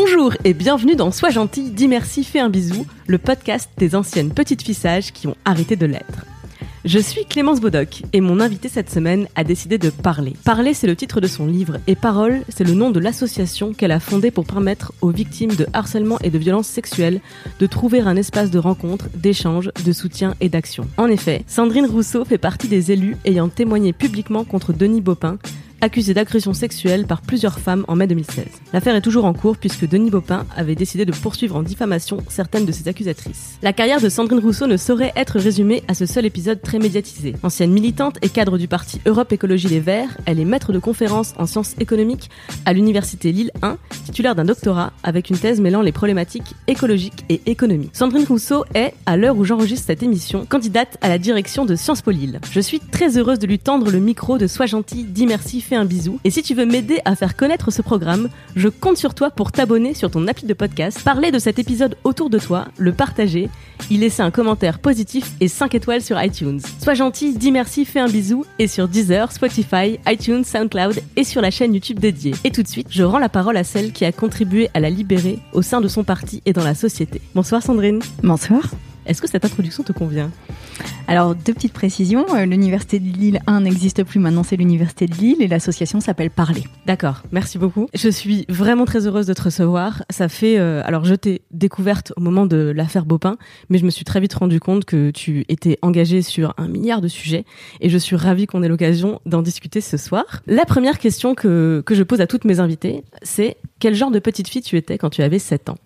Bonjour et bienvenue dans Sois gentil, dis merci, fais un bisou, le podcast des anciennes petites filles sages qui ont arrêté de l'être. Je suis Clémence Bodoc et mon invité cette semaine a décidé de parler. Parler, c'est le titre de son livre et Parole, c'est le nom de l'association qu'elle a fondée pour permettre aux victimes de harcèlement et de violences sexuelles de trouver un espace de rencontre, d'échange, de soutien et d'action. En effet, Sandrine Rousseau fait partie des élus ayant témoigné publiquement contre Denis Baupin, accusé d'agression sexuelle par plusieurs femmes en mai 2016. L'affaire est toujours en cours puisque Denis Baupin avait décidé de poursuivre en diffamation certaines de ses accusatrices. La carrière de Sandrine Rousseau ne saurait être résumée à ce seul épisode très médiatisé. Ancienne militante et cadre du parti Europe Écologie Les Verts, elle est maître de conférences en sciences économiques à l'université Lille 1, titulaire d'un doctorat avec une thèse mêlant les problématiques écologiques et économiques. Sandrine Rousseau est, à l'heure où j'enregistre cette émission, candidate à la direction de Sciences Po Lille. Je suis très heureuse de lui tendre le micro de Sois gentil, dis merci, fais un bisou. Et si tu veux m'aider à faire connaître ce programme, je compte sur toi pour t'abonner sur ton appli de podcast, parler de cet épisode autour de toi, le partager, y laisser un commentaire positif et 5 étoiles sur iTunes. Sois gentil, dis merci, fais un bisou et sur Deezer, Spotify, iTunes, SoundCloud et sur la chaîne YouTube dédiée. Et tout de suite, je rends la parole à celle qui a contribué à la libérer au sein de son parti et dans la société. Bonsoir Sandrine. Bonsoir. Est-ce que cette introduction te convient? Alors, deux petites précisions. Euh, L'université de Lille 1 n'existe plus, maintenant c'est l'université de Lille et l'association s'appelle Parler. D'accord, merci beaucoup. Je suis vraiment très heureuse de te recevoir. Ça fait, euh, alors je t'ai découverte au moment de l'affaire Baupin, mais je me suis très vite rendu compte que tu étais engagée sur un milliard de sujets et je suis ravie qu'on ait l'occasion d'en discuter ce soir. La première question que, que je pose à toutes mes invitées, c'est quel genre de petite fille tu étais quand tu avais 7 ans?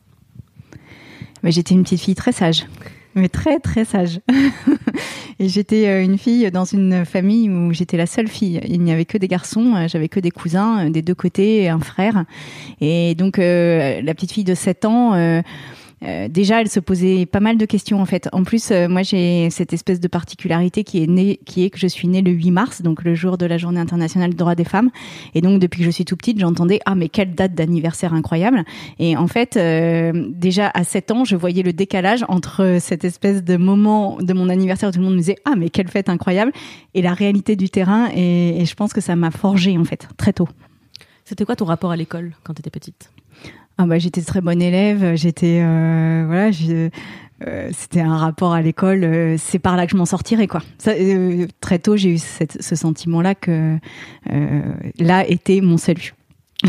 Mais J'étais une petite fille très sage. Mais très très sage. et j'étais euh, une fille dans une famille où j'étais la seule fille. Il n'y avait que des garçons, euh, j'avais que des cousins euh, des deux côtés un frère. Et donc euh, la petite fille de 7 ans euh, euh, déjà, elle se posait pas mal de questions en fait. En plus, euh, moi j'ai cette espèce de particularité qui est née, qui est que je suis née le 8 mars, donc le jour de la Journée internationale des droits des femmes. Et donc depuis que je suis tout petite, j'entendais ah mais quelle date d'anniversaire incroyable. Et en fait, euh, déjà à 7 ans, je voyais le décalage entre cette espèce de moment de mon anniversaire où tout le monde me disait ah mais quelle fête incroyable et la réalité du terrain. Et, je pense que ça m'a forgé en fait très tôt. C'était quoi ton rapport à l'école quand tu étais petite? Ah bah j'étais très bonne élève, j'étais euh, voilà, euh, c'était un rapport à l'école, euh, c'est par là que je m'en sortirais quoi. Ça, euh, très tôt j'ai eu cette- ce sentiment-là que euh, là était mon salut.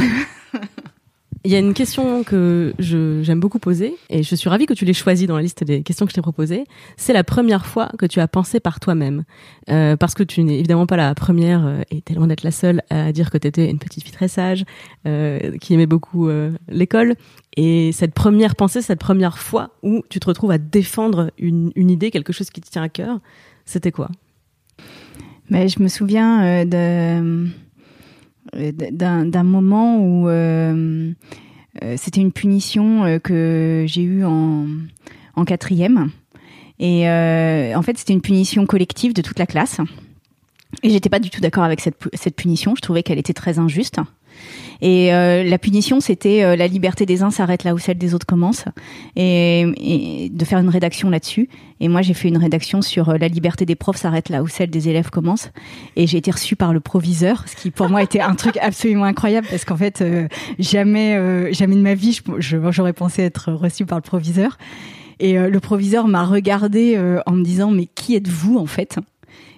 Il y a une question que j'aime beaucoup poser, et je suis ravie que tu l'aies choisie dans la liste des questions que je t'ai proposées. C'est la première fois que tu as pensé par toi-même. Euh, parce que tu n'es évidemment pas la première, euh, et t'es loin d'être la seule, à dire que tu étais une petite fille très sage, euh, qui aimait beaucoup euh, l'école. Et cette première pensée, cette première fois où tu te retrouves à défendre une, une idée, quelque chose qui te tient à cœur, c'était quoi? Mais je me souviens euh, de d'un d'un moment où euh, euh, c'était une punition euh, que j'ai eue en, en quatrième. Et euh, en fait, c'était une punition collective de toute la classe. Et j'étais pas du tout d'accord avec cette, cette punition. Je trouvais qu'elle était très injuste. Et euh, la punition, c'était euh, la liberté des uns s'arrête là où celle des autres commence, et, et de faire une rédaction là-dessus. Et moi, j'ai fait une rédaction sur euh, la liberté des profs s'arrête là où celle des élèves commence. Et j'ai été reçue par le proviseur, ce qui pour moi était un truc absolument incroyable parce qu'en fait, euh, jamais, euh, jamais de ma vie, j'aurais pensé être reçue par le proviseur. Et euh, le proviseur m'a regardé en me disant mais qui êtes-vous en fait?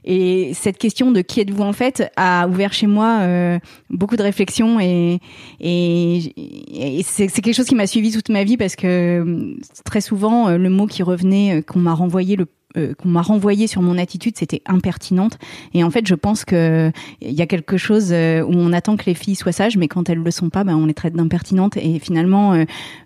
Et cette question de qui êtes-vous en fait a ouvert chez moi euh, beaucoup de réflexions et, et, et c'est quelque chose qui m'a suivi toute ma vie parce que euh, très souvent euh, le mot qui revenait euh, qu'on m'a renvoyé le qu'on m'a renvoyé sur mon attitude, c'était impertinente. Et en fait, je pense que il y a quelque chose où on attend que les filles soient sages, mais quand elles le sont pas, ben, on les traite d'impertinentes. Et finalement,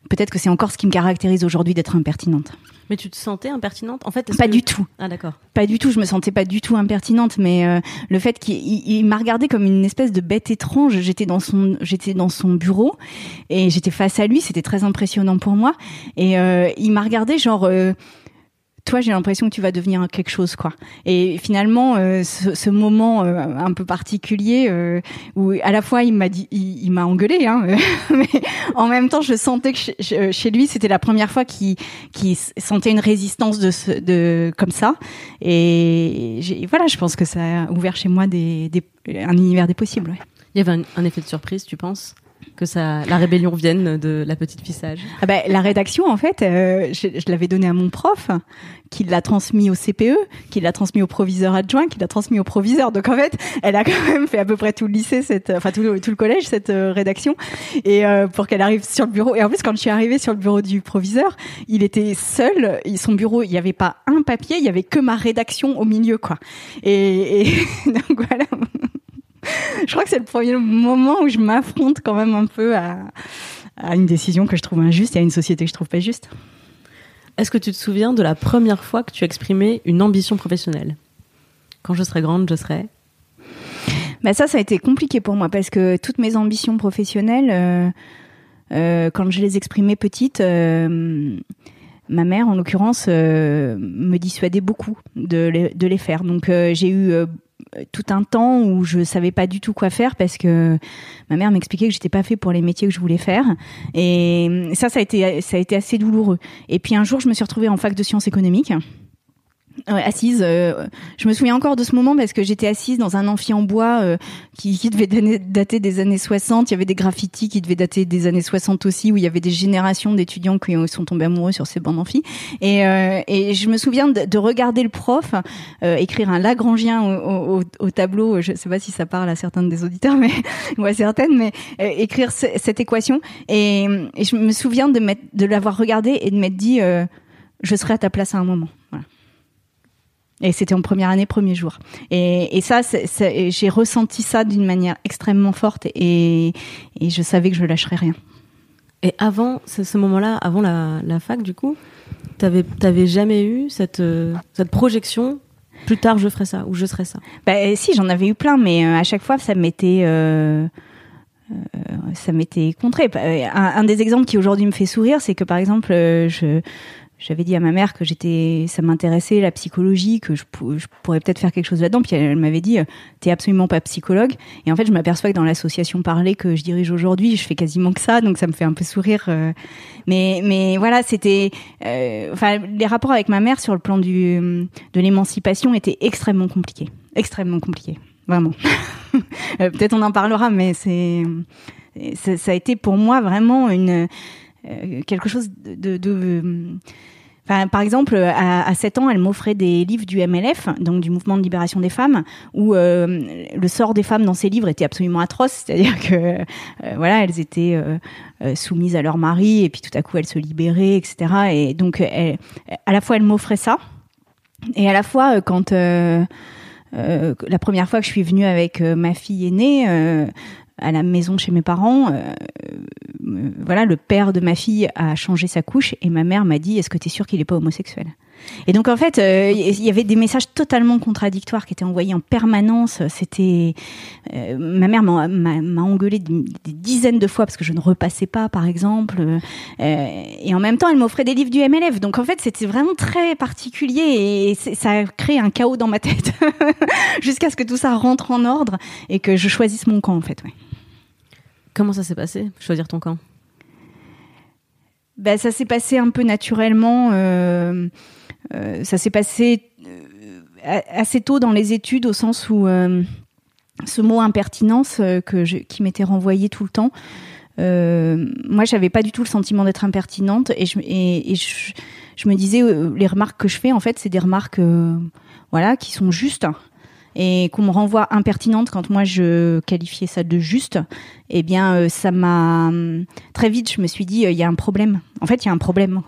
peut-être que c'est encore ce qui me caractérise aujourd'hui d'être impertinente. Mais tu te sentais impertinente En fait, pas du tout. Ah d'accord. Pas du tout. Je me sentais pas du tout impertinente, mais euh, le fait qu'il m'a regardé comme une espèce de bête étrange. J'étais dans son, j'étais dans son bureau et j'étais face à lui. C'était très impressionnant pour moi. Et euh, il m'a regardé genre. Euh, toi, j'ai l'impression que tu vas devenir quelque chose, quoi. Et finalement, euh, ce, moment euh, un peu particulier euh, où à la fois il m'a dit, il, m'a engueulé, hein, mais en même temps, je sentais que chez, lui, c'était la première fois qu'il sentait une résistance de, ce, de comme ça. Et voilà, je pense que ça a ouvert chez moi des, des un univers des possibles. Il y avait un effet de surprise, tu penses? Que ça, la rébellion vienne de la petite fissage ah bah, La rédaction, en fait, euh, je, je l'avais donné à mon prof, qui l'a transmis au CPE, qui l'a transmis au proviseur adjoint, qui l'a transmis au proviseur. Donc en fait, elle a quand même fait à peu près tout le lycée, cette, enfin tout le, tout le collège, cette euh, rédaction, et euh, pour qu'elle arrive sur le bureau. Et en plus, quand je suis arrivée sur le bureau du proviseur, il était seul. Son bureau, il n'y avait pas un papier, il y avait que ma rédaction au milieu, quoi. Et, et donc voilà je crois que c'est le premier moment où je m'affronte quand même un peu à, à, une décision que je trouve injuste et à une société que je trouve pas juste. Est-ce que tu te souviens de la première fois que tu as exprimé une ambition professionnelle? Quand je serai grande, je serai bah ça, ça a été compliqué pour moi parce que toutes mes ambitions professionnelles, euh, euh, quand je les exprimais petites, euh, ma mère, en l'occurrence, me dissuadait beaucoup de les, de les faire. Donc j'ai eu tout un temps où je savais pas du tout quoi faire parce que ma mère m'expliquait que j'étais pas fait pour les métiers que je voulais faire. Et ça ça a été ça a été assez douloureux. Et puis un jour je me suis retrouvée en fac de sciences économiques Ouais, assise. Euh, je me souviens encore de ce moment parce que j'étais assise dans un amphi en bois euh, qui, qui, devait dater des années 60. Il y avait des graffitis qui devaient dater des années 60 aussi, où il y avait des générations d'étudiants qui sont tombés amoureux sur ces bancs d'amphi. Et, euh, et je me souviens de, de regarder le prof euh, écrire un Lagrangien au, au, au, tableau. Je sais pas si ça parle à certains des auditeurs, mais ou à certaines, mais euh, écrire cette équation. Et, et, je me souviens de, de l'avoir regardé et de m'être dit, je serai à ta place à un moment. Voilà. Et c'était en première année, premier jour. Et, et ça, j'ai ressenti ça d'une manière extrêmement forte et, et, je savais que je lâcherais rien. Et avant ce, ce moment-là, avant la, la, fac, du coup, t'avais t'avais jamais eu cette euh, cette projection plus tard je ferai ça ou je serai ça? Bah si, j'en avais eu plein, mais euh, à chaque fois ça m'était euh, euh, ça m'était contré. Un, un, des exemples qui aujourd'hui me fait sourire, c'est que par exemple, je j'avais dit à ma mère que j'étais, ça m'intéressait la psychologie, que je, pourrais peut-être faire quelque chose là-dedans. Puis elle, m'avait dit, t'es absolument pas psychologue. Et en fait, je m'aperçois que dans l'association Parler que je dirige aujourd'hui, je fais quasiment que ça, donc ça me fait un peu sourire. Mais, mais voilà, c'était, euh, enfin, les rapports avec ma mère sur le plan du, de l'émancipation étaient extrêmement compliqués, extrêmement compliqués, vraiment. peut-être on en parlera, mais c'est, ça a été pour moi vraiment une euh, quelque chose de, de Enfin, par exemple, à, à 7 ans, elle m'offrait des livres du MLF, donc du Mouvement de libération des femmes, où euh, le sort des femmes dans ces livres était absolument atroce, c'est-à-dire que euh, voilà, elles étaient euh, soumises à leur mari et puis tout à coup elles se libéraient, etc. Et donc, à la fois, elle m'offrait ça, et à la fois, quand la première fois que je suis venue avec ma fille aînée à la maison chez mes parents, euh, voilà, le père de ma fille a changé sa couche et ma mère m'a dit Est-ce que tu es sûr qu'il n'est pas homosexuel? Et donc, en fait, il euh, y avait des messages totalement contradictoires qui étaient envoyés en permanence. C'était. Euh, ma mère m'a engueulé des, des, dizaines de fois parce que je ne repassais pas, par exemple. et en même temps, elle m'offrait des livres du MLF. Donc, en fait, c'était vraiment très particulier et ça a créé un chaos dans ma tête jusqu'à ce que tout ça rentre en ordre et que je choisisse mon camp, en fait. Ouais. Comment ça s'est passé, choisir ton camp? Ben, Ça s'est passé un peu naturellement. Euh, euh, ça s'est passé euh, assez tôt dans les études, au sens où ce mot impertinence je, qui m'était renvoyé tout le temps, moi, j'avais pas du tout le sentiment d'être impertinente je, et je, je, me disais, les remarques que je fais, en fait, c'est des remarques voilà, qui sont justes et qu'on me renvoie impertinente quand moi je qualifiais ça de juste, eh bien euh, ça m'a très vite je me suis dit il euh, y a un problème. En fait, il y a un problème.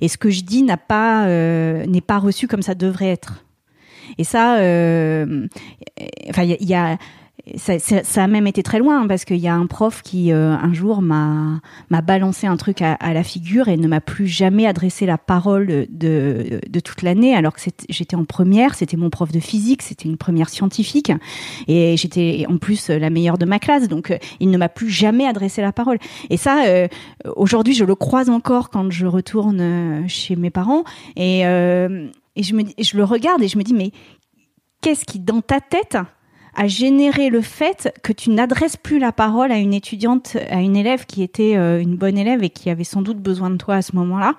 Et ce que je dis n'a pas euh, n'est pas reçu comme ça devrait être. Et ça, enfin il y a, ça, a même été très loin hein, parce qu'il y a un prof qui euh, un jour m'a m'a balancé un truc à, la figure et ne m'a plus jamais adressé la parole de, de toute l'année alors que j'étais en première, c'était mon prof de physique, c'était une première scientifique et j'étais en plus la meilleure de ma classe donc euh, il ne m'a plus jamais adressé la parole. Et ça euh, aujourd'hui je le croise encore quand je retourne chez mes parents et et je me je le regarde et je me dis mais qu'est-ce qui dans ta tête a généré le fait que tu n'adresses plus la parole à une étudiante, à une élève qui était euh, une bonne élève et qui avait sans doute besoin de toi à ce moment-là.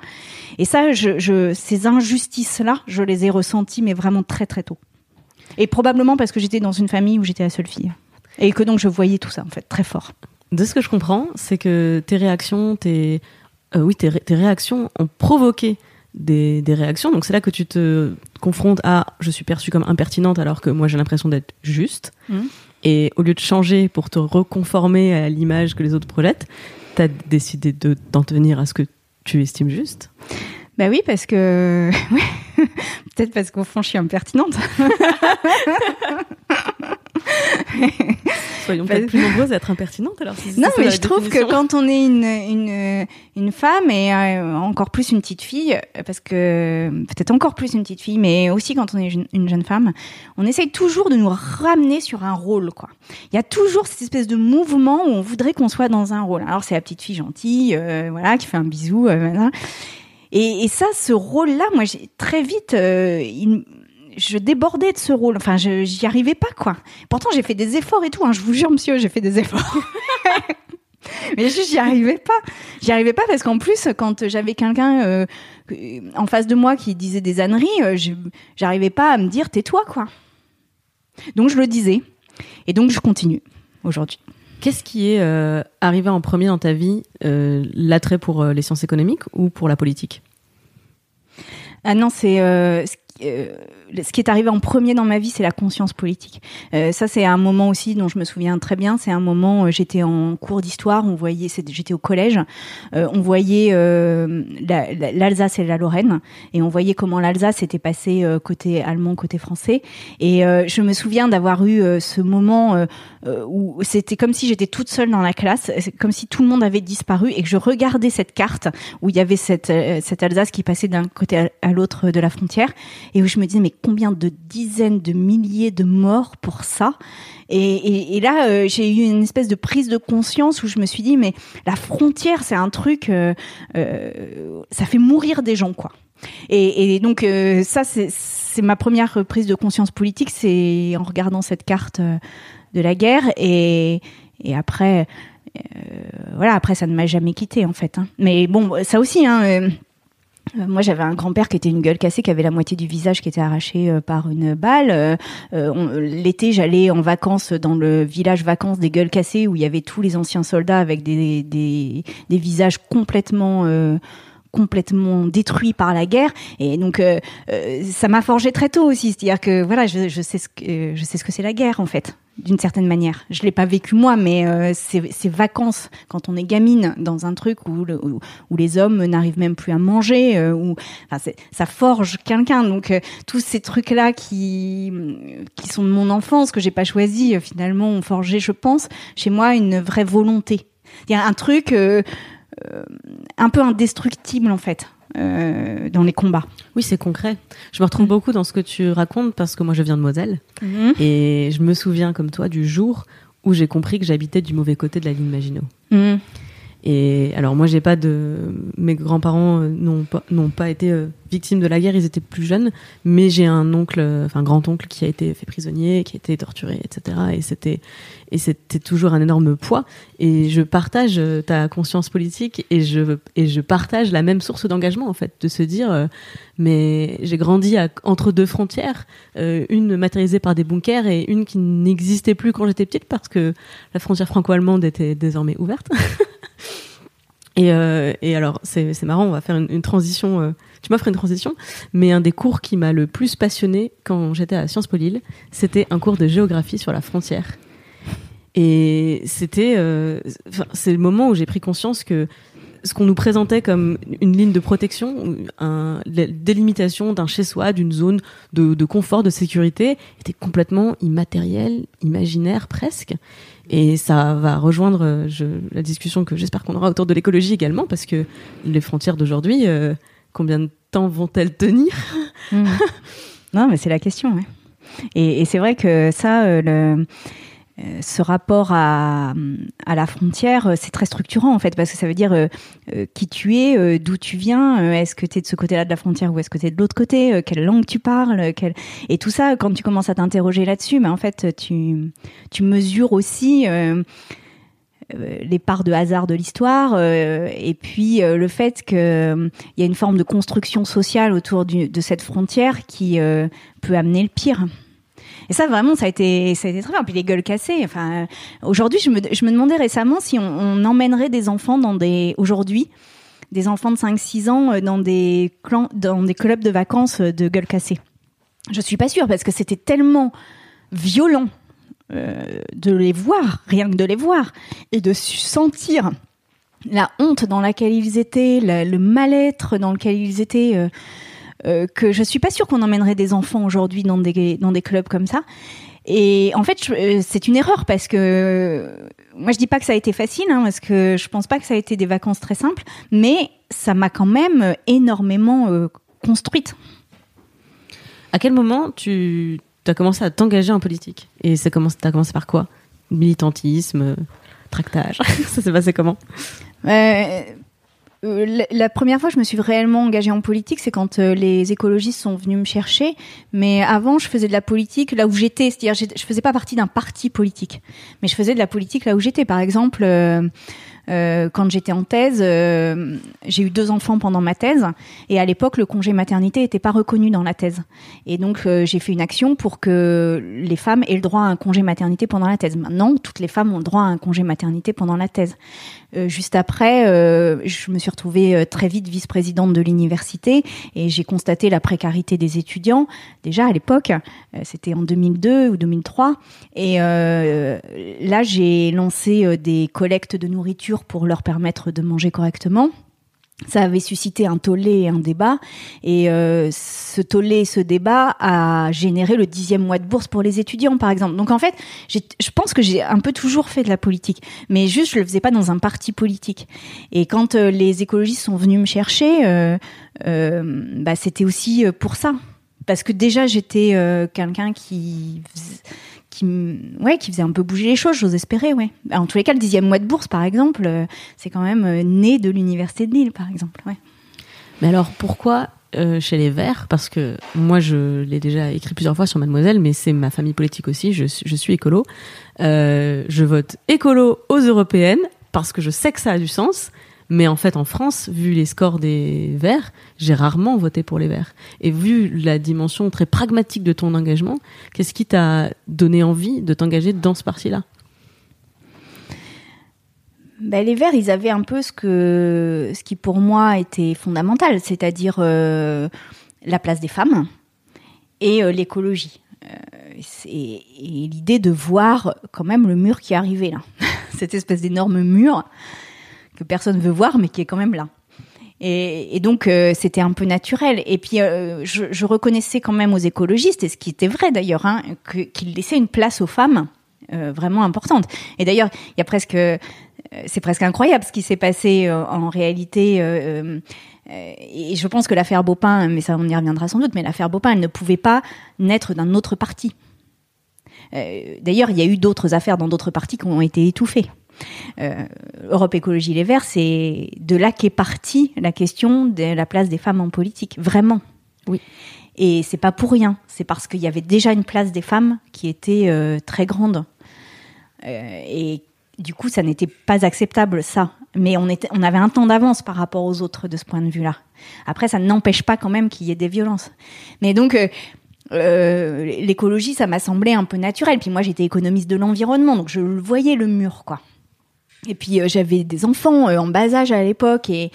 Et ça, ces injustices-là, je les ai ressenties, mais vraiment très très tôt. Et probablement parce que j'étais dans une famille où j'étais la seule fille. Et que donc je voyais tout ça, en fait, très fort. De ce que je comprends, c'est que tes réactions, tes, euh, oui, tes réactions ont provoqué des, des, réactions. Donc c'est là que tu te confrontes à je suis perçue comme impertinente alors que moi j'ai l'impression d'être juste. Mmh. Et au lieu de changer pour te reconformer à l'image que les autres projettent, tu as décidé de t'en tenir à ce que tu estimes juste? Bah oui, parce que. Peut-être parce qu'au fond, je suis impertinente. Soyons peut-être plus nombreuses à être impertinentes alors. non, mais je trouve que quand on est une, une, une femme et euh, encore plus une petite fille, parce que peut-être encore plus une petite fille, mais aussi quand on est une, jeune femme, on essaye toujours de nous ramener sur un rôle, quoi. Il y a toujours cette espèce de mouvement où on voudrait qu'on soit dans un rôle. Alors c'est la petite fille gentille, euh, voilà, qui fait un bisou, euh, et, et, ça, ce rôle-là, moi, j'ai très vite, il, je débordais de ce rôle. Enfin, je j'y arrivais pas, quoi. Pourtant, j'ai fait des efforts et tout. Hein. Je vous jure, monsieur, j'ai fait des efforts. Mais j'y arrivais pas. J'y arrivais pas parce qu'en plus, quand j'avais quelqu'un euh, en face de moi qui disait des âneries, euh, j'arrivais pas à me dire tais-toi, quoi. Donc je le disais. Et donc je continue aujourd'hui. Qu'est-ce qui est euh, arrivé en premier dans ta vie, l'attrait pour les sciences économiques ou pour la politique? Ah non, c'est euh, ce qui est arrivé en premier dans ma vie, c'est la conscience politique. Euh, ça, c'est un moment aussi dont je me souviens très bien. C'est un moment, euh, j'étais en cours d'histoire, on voyait, j'étais au collège, euh, on voyait euh, l'Alsace et la Lorraine, et on voyait comment l'Alsace était passée côté allemand, côté français. Et je me souviens d'avoir eu ce moment où c'était comme si j'étais toute seule dans la classe, comme si tout le monde avait disparu, et que je regardais cette carte où il y avait cette, cette Alsace qui passait d'un côté à l'autre de la frontière, et où je me disais mais combien de dizaines de milliers de morts pour ça et, là, euh, j'ai eu une espèce de prise de conscience où je me suis dit, mais la frontière, c'est un truc, euh, euh, ça fait mourir des gens, quoi. Et, donc ça, c'est ma première prise de conscience politique, c'est en regardant cette carte de la guerre. Et, après, voilà, après, ça ne m'a jamais quitté, en fait. Hein. Mais bon, ça aussi, hein moi, j'avais un grand-père qui était une gueule cassée, qui avait la moitié du visage qui était arraché euh, par une balle. Euh, l'été, j'allais en vacances dans le village vacances des gueules cassées où il y avait tous les anciens soldats avec des, des visages complètement complètement détruits par la guerre et donc ça m'a forgé très tôt aussi c'est-à-dire que voilà je, je sais ce que je sais ce que c'est la guerre en fait d'une certaine manière. Je l'ai pas vécu moi, mais euh, ces, vacances, quand on est gamine dans un truc où, où, les hommes n'arrivent même plus à manger, euh, où, enfin, ça forge quelqu'un. Donc euh, tous ces trucs-là qui qui sont de mon enfance que j'ai pas choisi, euh, finalement ont forgé, je pense, chez moi une vraie volonté. Il y a un truc un peu indestructible en fait. Euh, dans les combats. Oui, c'est concret. Je me retrouve mm. beaucoup dans ce que tu racontes parce que moi je viens de Moselle mm-hmm. et je me souviens comme toi du jour où j'ai compris que j'habitais du mauvais côté de la ligne Maginot. Mm. Et alors moi j'ai pas de mes grands-parents euh, n'ont pas n'ont pas été euh, victimes de la guerre, ils étaient plus jeunes, mais j'ai un oncle, euh, enfin grand oncle qui a été fait prisonnier, qui a été torturé, etc. Et c'était et c'était toujours un énorme poids. Et je partage ta conscience politique et je et je partage la même source d'engagement en fait, de se dire mais j'ai grandi entre deux frontières, une matérialisée par des bunkers et une qui n'existait plus quand j'étais petite parce que la frontière franco-allemande était désormais ouverte. Et, euh, et alors, c'est marrant, on va faire une, une transition. Euh, tu m'offres une transition, mais un des cours qui m'a le plus passionné quand j'étais à Sciences Po Lille, c'était un cours de géographie sur la frontière. Et c'était, euh, c'est le moment où j'ai pris conscience que ce qu'on nous présentait comme une ligne de protection, un, la délimitation d'un chez-soi, d'une zone de, de, confort, de sécurité, était complètement immatériel, imaginaire presque. Et ça va rejoindre la discussion que j'espère qu'on aura autour de l'écologie également, parce que les frontières d'aujourd'hui, euh, combien de temps vont-elles tenir mmh. Non, mais c'est la question. Ouais. Et, c'est vrai que ça, euh, euh, ce rapport à, la frontière, euh, c'est très structurant en fait, parce que ça veut dire euh, qui tu es, d'où tu viens, est-ce que tu es de ce côté-là de la frontière ou est-ce que tu es de l'autre côté, quelle langue tu parles, et tout ça, quand tu commences à t'interroger là-dessus, mais en fait, tu, mesures aussi les parts de hasard de l'histoire et puis le fait qu'il y a une forme de construction sociale autour de cette frontière qui peut amener le pire. Et ça, vraiment, ça a été, ça a été très bien. Puis les gueules cassées. Enfin, aujourd'hui, je me, je me demandais récemment si on, emmènerait des enfants dans des, aujourd'hui, des enfants de 5-6 ans euh, dans des clans, dans des clubs de vacances euh, de gueules cassées. Je suis pas sûre parce que c'était tellement violent euh, de les voir, rien que de les voir, et de sentir la honte dans laquelle ils étaient, le mal-être dans lequel ils étaient. Euh, que je suis pas sûre qu'on emmènerait des enfants aujourd'hui dans des dans des clubs comme ça. Et en fait, euh, c'est une erreur parce que moi je dis pas que ça a été facile, hein, parce que je pense pas que ça a été des vacances très simples, mais ça m'a quand même énormément euh, construite. À quel moment tu as commencé à t'engager en politique? Et ça commence, t'as commencé par quoi? Militantisme, tractage. ça s'est passé comment? Euh, euh, la, première fois, je me suis réellement engagée en politique, c'est quand euh, les écologistes sont venus me chercher. Mais avant, je faisais de la politique là où j'étais, c'est-à-dire je faisais pas partie d'un parti politique, mais je faisais de la politique là où j'étais. Par exemple, euh, quand j'étais en thèse, j'ai eu deux enfants pendant ma thèse, et à l'époque, le congé maternité n'était pas reconnu dans la thèse. Et donc, j'ai fait une action pour que les femmes aient le droit à un congé maternité pendant la thèse. Maintenant, toutes les femmes ont le droit à un congé maternité pendant la thèse. Juste après, je me suis retrouvée très vite vice-présidente de l'université, et j'ai constaté la précarité des étudiants. Déjà à l'époque, c'était en 2002 ou 2003, et là, j'ai lancé des collectes de nourriture pour leur permettre de manger correctement. Ça avait suscité un tollé et un débat, et euh, ce tollé et ce débat a généré le dixième mois de bourse pour les étudiants, par exemple. Donc en fait, je pense que j'ai un peu toujours fait de la politique, mais juste je le faisais pas dans un parti politique. Et quand euh, les écologistes sont venus me chercher, euh, bah, c'était aussi pour ça, parce que déjà j'étais quelqu'un qui qui, ouais, qui faisait un peu bouger les choses, j'ose espérer, ouais. En tous les cas, le dixième mois de bourse, par exemple, euh, c'est quand même euh, né de l'université de Lille, par exemple. Mais alors, pourquoi euh, chez les Verts? Parce que moi, je l'ai déjà écrit plusieurs fois sur Mademoiselle, mais c'est ma famille politique aussi, je, je suis écolo. je vote écolo aux européennes parce que je sais que ça a du sens mais en fait, en France, vu les scores des Verts, j'ai rarement voté pour les Verts. Et vu la dimension très pragmatique de ton engagement, qu'est-ce qui t'a donné envie de t'engager dans ce parti-là? Ben, les Verts, ils avaient un peu ce que, ce qui pour moi était fondamental, c'est-à-dire euh, la place des femmes et euh, l'écologie. Euh, et, et l'idée de voir quand même le mur qui arrivait là, cette espèce d'énorme mur que personne veut voir, mais qui est quand même là. Et, donc euh, c'était un peu naturel. Et puis euh, je, reconnaissais quand même aux écologistes, et ce qui était vrai d'ailleurs, hein, qu'ils laissaient une place aux femmes euh, vraiment importante. Et d'ailleurs, il y a presque, c'est presque incroyable ce qui s'est passé en réalité. et je pense que l'affaire Baupin, mais ça on y reviendra sans doute, mais l'affaire Baupin, elle ne pouvait pas naître d'un autre parti. D'ailleurs, il y a eu d'autres affaires dans d'autres partis qui ont été étouffées. Euh, Europe Écologie Les Verts, c'est de là qu'est partie la question de la place des femmes en politique, vraiment. Oui. Et c'est pas pour rien, c'est parce qu'il y avait déjà une place des femmes qui était euh, très grande. Euh, et du coup, ça n'était pas acceptable, ça. Mais on, était, on avait un temps d'avance par rapport aux autres de ce point de vue-là. Après, ça n'empêche pas quand même qu'il y ait des violences. Mais donc, euh, l'écologie, ça m'a semblé un peu naturel. Puis moi, j'étais économiste de l'environnement, donc je voyais le mur, quoi. Et puis euh, j'avais des enfants euh, en bas âge à l'époque et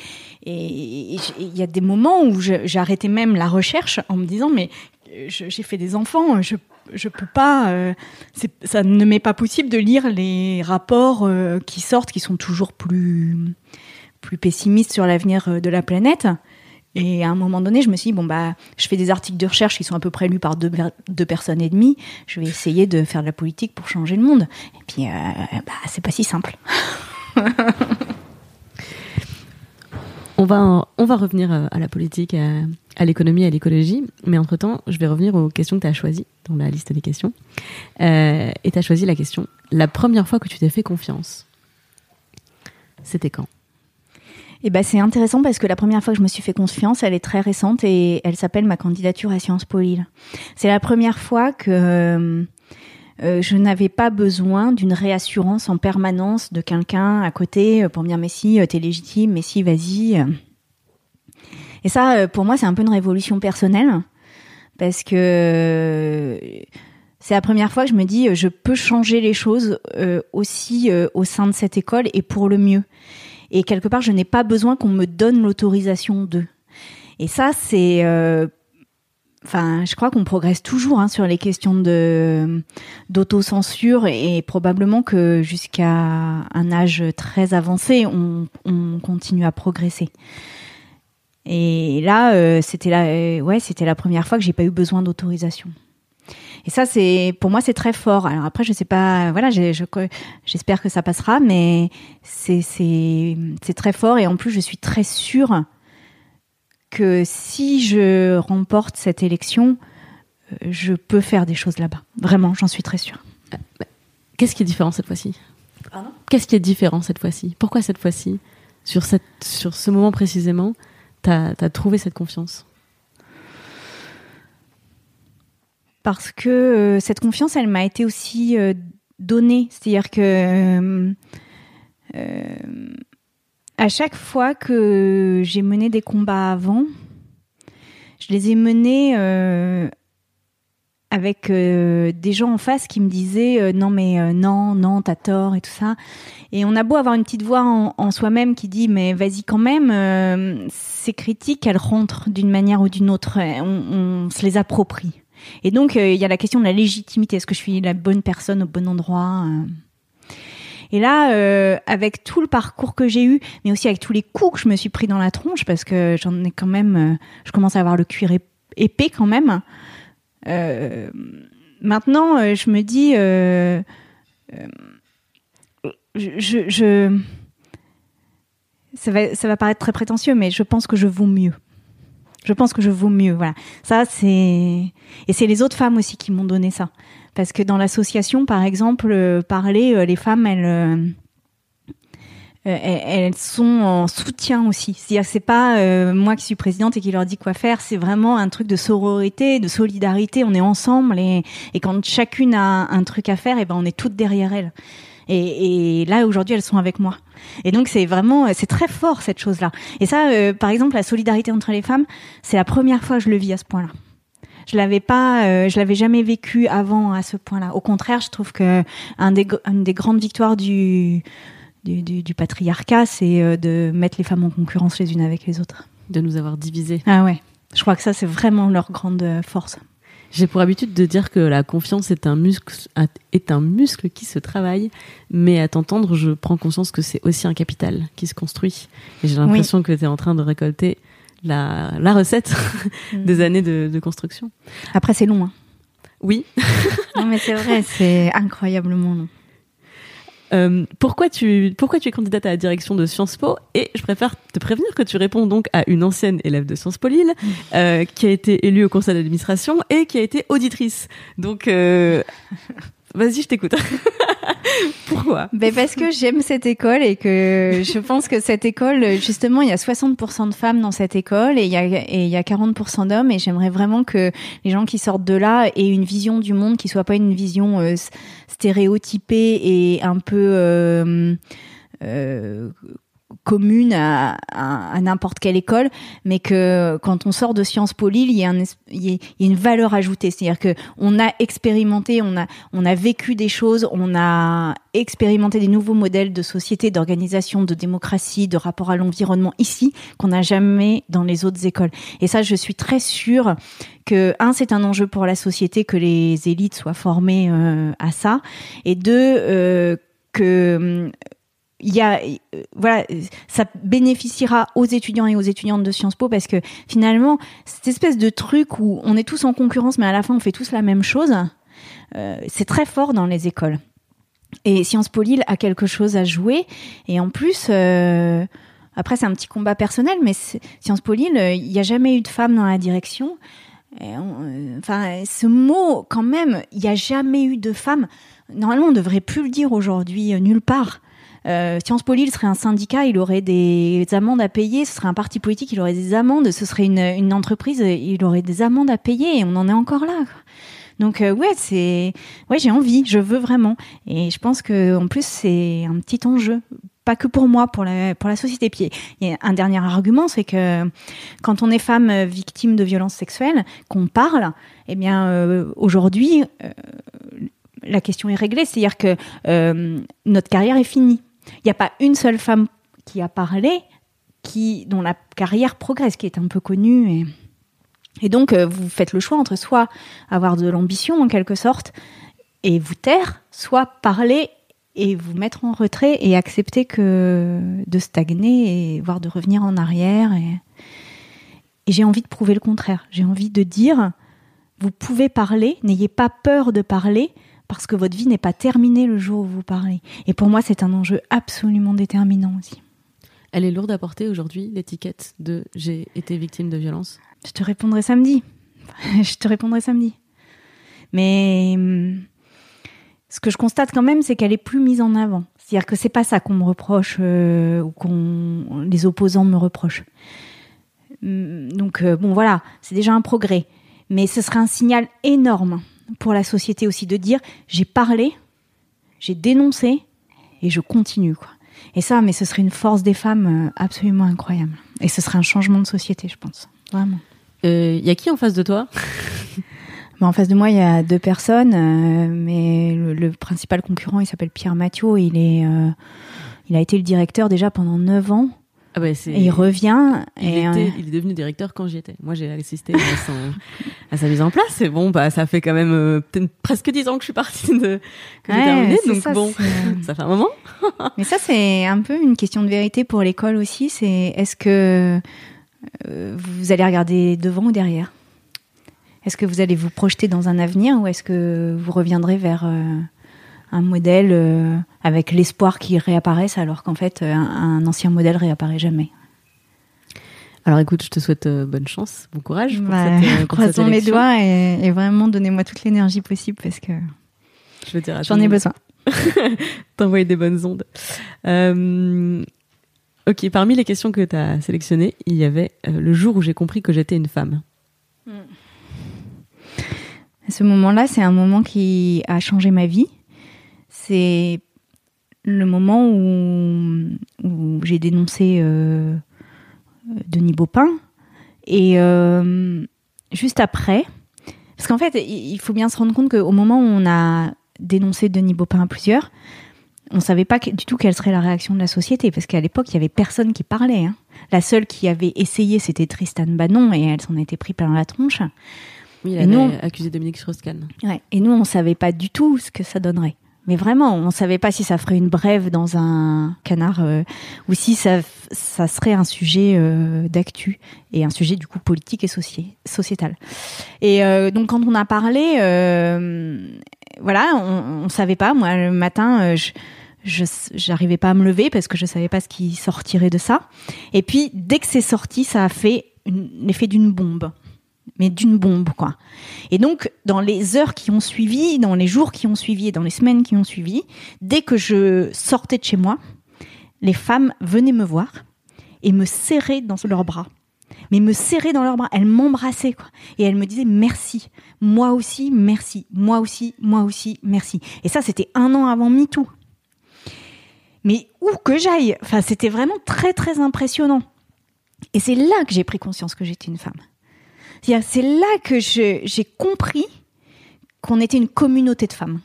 il y a des moments où j'arrêtais même la recherche en me disant mais euh, j'ai fait des enfants, je je peux pas, ça ne m'est pas possible de lire les rapports qui sortent qui sont toujours plus plus pessimiste sur l'avenir de la planète. Et à un moment donné, je me suis dit, bon, bah, je fais des articles de recherche qui sont à peu près lus par deux, personnes et demie. Je vais essayer de faire de la politique pour changer le monde. Et puis, euh, bah, c'est pas si simple. on, va, on va revenir euh, à la politique, à, l'économie, à l'écologie. Mais entre-temps, je vais revenir aux questions que tu as choisies dans la liste des questions. Euh, et tu as choisi la question la première fois que tu t'es fait confiance, c'était quand? Eh ben, c'est intéressant parce que la première fois que je me suis fait confiance, elle est très récente et elle s'appelle ma candidature à Sciences Po Lille. C'est la première fois que euh, euh, je n'avais pas besoin d'une réassurance en permanence de quelqu'un à côté euh, pour me dire mais si, t'es légitime, mais si, vas-y. Et ça, pour moi, c'est un peu une révolution personnelle parce que c'est la première fois que je me dis je peux changer les choses aussi au sein de cette école et pour le mieux. Et quelque part, je n'ai pas besoin qu'on me donne l'autorisation d'eux. Et ça, c'est euh, enfin, je crois qu'on progresse toujours hein, sur les questions de d'autocensure et probablement que jusqu'à un âge très avancé, on, on continue à progresser. Et là, euh, c'était la, euh, ouais, c'était la première fois que j'ai pas eu besoin d'autorisation. Et ça, c'est pour moi, c'est très fort. Alors après, je sais pas, voilà, j'espère que ça passera, mais c'est c'est très fort. Et en plus, je suis très sûre que si je remporte cette élection, euh, je peux faire des choses là-bas. Vraiment, j'en suis très sûre. Qu'est-ce qui est différent cette fois-ci? Qu'est-ce qui est différent cette fois-ci? Pourquoi cette fois-ci? Sur, cette, sur ce moment précisément, tu as, as trouvé cette confiance? Parce que euh, cette confiance, elle m'a été aussi euh, donnée. C'est-à-dire que euh, à chaque fois que j'ai mené des combats avant, je les ai menés avec des gens en face qui me disaient non mais non non t'as tort et tout ça. Et on a beau avoir une petite voix en, soi-même qui dit mais vas-y quand même ces critiques elles rentrent d'une manière ou d'une autre. On se les approprie et donc, euh, il y a la question de la légitimité. Est-ce que je suis la bonne personne au bon endroit euh et là, euh, avec tout le parcours que j'ai eu, mais aussi avec tous les coups que je me suis pris dans la tronche, parce que j'en ai quand même, je commence à avoir le cuir épais quand même. maintenant, je me dis, je, ça va, ça va paraître très prétentieux, mais je pense que je vaux mieux. Je pense que je vaux mieux. Voilà. Ça, c'est et c'est les autres femmes aussi qui m'ont donné ça. Parce que dans l'association, par exemple, euh, parler, euh, les femmes, elles, euh, elles sont en soutien aussi. C'est-à-dire c'est pas moi qui suis présidente et qui leur dit quoi faire. C'est vraiment un truc de sororité, de solidarité. On est ensemble et, et quand chacune a un truc à faire, et ben on est toutes derrière elle. Et, et là aujourd'hui, elles sont avec moi. Et donc c'est vraiment, c'est très fort cette chose-là. Et ça, euh, par exemple, la solidarité entre les femmes, c'est la première fois que je le vis à ce point-là. Je l'avais pas, euh, je l'avais jamais vécu avant à ce point-là. Au contraire, je trouve que un des, une des grandes victoires du du, du, du patriarcat, c'est euh, de mettre les femmes en concurrence les unes avec les autres. De nous avoir divisées. Ah ouais. Je crois que ça, c'est vraiment leur grande force. J'ai pour habitude de dire que la confiance est un muscle, est un muscle qui se travaille, mais à t'entendre, je prends conscience que c'est aussi un capital qui se construit. Et j'ai l'impression que tu es en train de récolter la, la recette des années de, de, construction. Après, c'est long. Hein. Oui. non, mais c'est vrai, c'est incroyablement long. Euh, pourquoi tu pourquoi tu es candidate à la direction de Sciences Po? Et je préfère te prévenir que tu réponds donc à une ancienne élève de Sciences Po Lille mm. euh, qui a été élue au conseil d'administration et qui a été auditrice. Donc euh, vas-y, je t'écoute. Pourquoi ben Parce que j'aime cette école et que je pense que cette école, justement, il y a 60% de femmes dans cette école et il y a, et il y a 40% d'hommes et j'aimerais vraiment que les gens qui sortent de là aient une vision du monde qui soit pas une vision euh, stéréotypée et un peu... Euh, euh, commune à, à, n'importe quelle école, mais que quand on sort de Sciences Po il y a, un, une valeur ajoutée. C'est-à-dire que on a expérimenté, on a, on a vécu des choses, on a expérimenté des nouveaux modèles de société, d'organisation, de démocratie, de rapport à l'environnement ici qu'on n'a jamais dans les autres écoles. Et ça, je suis très sûre que un, c'est un enjeu pour la société que les élites soient formées euh, à ça, et deux, euh, que il y a, euh, voilà, ça bénéficiera aux étudiants et aux étudiantes de Sciences Po parce que finalement, cette espèce de truc où on est tous en concurrence, mais à la fin on fait tous la même chose, euh, c'est très fort dans les écoles. Et Sciences Po Lille a quelque chose à jouer. Et en plus, euh, après c'est un petit combat personnel, mais Sciences Po Lille, il n'y a jamais eu de femme dans la direction. enfin, ce mot, quand même, il n'y a jamais eu de femme. Normalement, on ne devrait plus le dire aujourd'hui nulle part. Euh, Sciences Po Lille serait un syndicat, il aurait des amendes à payer. Ce serait un parti politique, il aurait des amendes. Ce serait une, entreprise, il aurait des amendes à payer. Et on en est encore là. Donc euh, ouais, c'est ouais, j'ai envie, je veux vraiment. Et je pense que en plus c'est un petit enjeu pas que pour moi, pour la, pour la société. Puis il y a un dernier argument, c'est que quand on est femme victime de violences sexuelles, qu'on parle, eh bien euh, aujourd'hui, euh, la question est réglée, c'est-à-dire que euh, notre carrière est finie. Il n'y a pas une seule femme qui a parlé qui, dont la carrière progresse, qui est un peu connue. Et, donc, euh, vous faites le choix entre soit avoir de l'ambition, en quelque sorte, et vous taire, soit parler et vous mettre en retrait et accepter que de stagner et voire de revenir en arrière. Et j'ai envie de prouver le contraire. J'ai envie de dire, vous pouvez parler, n'ayez pas peur de parler, parce que votre vie n'est pas terminée le jour où vous parlez. Et pour moi, c'est un enjeu absolument déterminant aussi. Elle est lourde à porter aujourd'hui, l'étiquette de j'ai été victime de violence Je te répondrai samedi. je te répondrai samedi. Mais hum, ce que je constate quand même, c'est qu'elle est plus mise en avant. C'est-à-dire que c'est pas ça qu'on me reproche euh, ou qu'on les opposants me reprochent. Hum, donc euh, bon voilà, c'est déjà un progrès, mais ce serait un signal énorme pour la société aussi de dire j'ai parlé, j'ai dénoncé et je continue quoi. Et ça, mais ce serait une force des femmes euh, absolument incroyable. Et ce serait un changement de société, je pense. Vraiment. Il euh, y a qui en face de toi? Bah, En face de moi, il y a deux personnes, euh, mais le, principal concurrent, il s'appelle Pierre Mathieu. Il est, il a été le directeur déjà pendant neuf ans ah bah, et il revient. Il, et il est devenu directeur quand j'y étais. Moi, j'ai assisté à, sa mise en place. Et bon, bah, ça fait quand même euh, presque dix ans que je suis partie de que j'ai terminé. Donc bon, ça fait un moment. Mais ça, c'est un peu une question de vérité pour l'école aussi. C'est est-ce que euh, vous allez regarder devant ou derrière? Est-ce que vous allez vous projeter dans un avenir ou est-ce que vous reviendrez vers euh, un modèle euh, avec l'espoir qu'il réapparaisse, alors qu'en fait, euh, un, ancien modèle réapparaît jamais. Alors écoute, je te souhaite euh, bonne chance, bon courage pour bah, cette, Croisons les doigts et, vraiment donnez-moi toute l'énergie possible parce que j'en ai besoin. T'envoyer des bonnes ondes. ok, parmi les questions que tu as sélectionnées, il y avait le jour où j'ai compris que j'étais une femme. Hmm. Ce moment-là, c'est un moment qui a changé ma vie c'est le moment où, j'ai dénoncé euh, Denis Baupin. Et euh, juste après, parce qu'en fait, il faut bien se rendre compte qu'au moment où on a dénoncé Denis Baupin à plusieurs, on ne savait pas du tout quelle serait la réaction de la société, parce qu'à l'époque, il y avait personne qui parlait. Hein. La seule qui avait essayé, c'était Tristan Bannon, et elle s'en était pris plein la tronche. Oui, elle avait accusé Dominique Strauss-Kahn. et nous, on ne savait pas du tout ce que ça donnerait. Mais vraiment, on ne savait pas si ça ferait une brève dans un canard euh, ou si ça, serait un sujet euh, d'actu et un sujet du coup politique et sociétal. Et euh, donc quand on a parlé, voilà, on, ne savait pas. Moi, le matin, je j'arrivais pas à me lever parce que je savais pas ce qui sortirait de ça. Et puis dès que c'est sorti, ça a fait l'effet d'une bombe mais d'une bombe, quoi. Et donc, dans les heures qui ont suivi, dans les jours qui ont suivi et dans les semaines qui ont suivi, dès que je sortais de chez moi, les femmes venaient me voir et me serraient dans leurs bras. Mais me serraient dans leurs bras, elles m'embrassaient, quoi. Et elles me disaient merci. Moi aussi, merci. Moi aussi, moi aussi, merci. Et ça, c'était un an avant MeToo. Mais où que j'aille, enfin, c'était vraiment très, très impressionnant. Et c'est là que j'ai pris conscience que j'étais une femme. C'est là que j'ai compris qu'on était une communauté de femmes.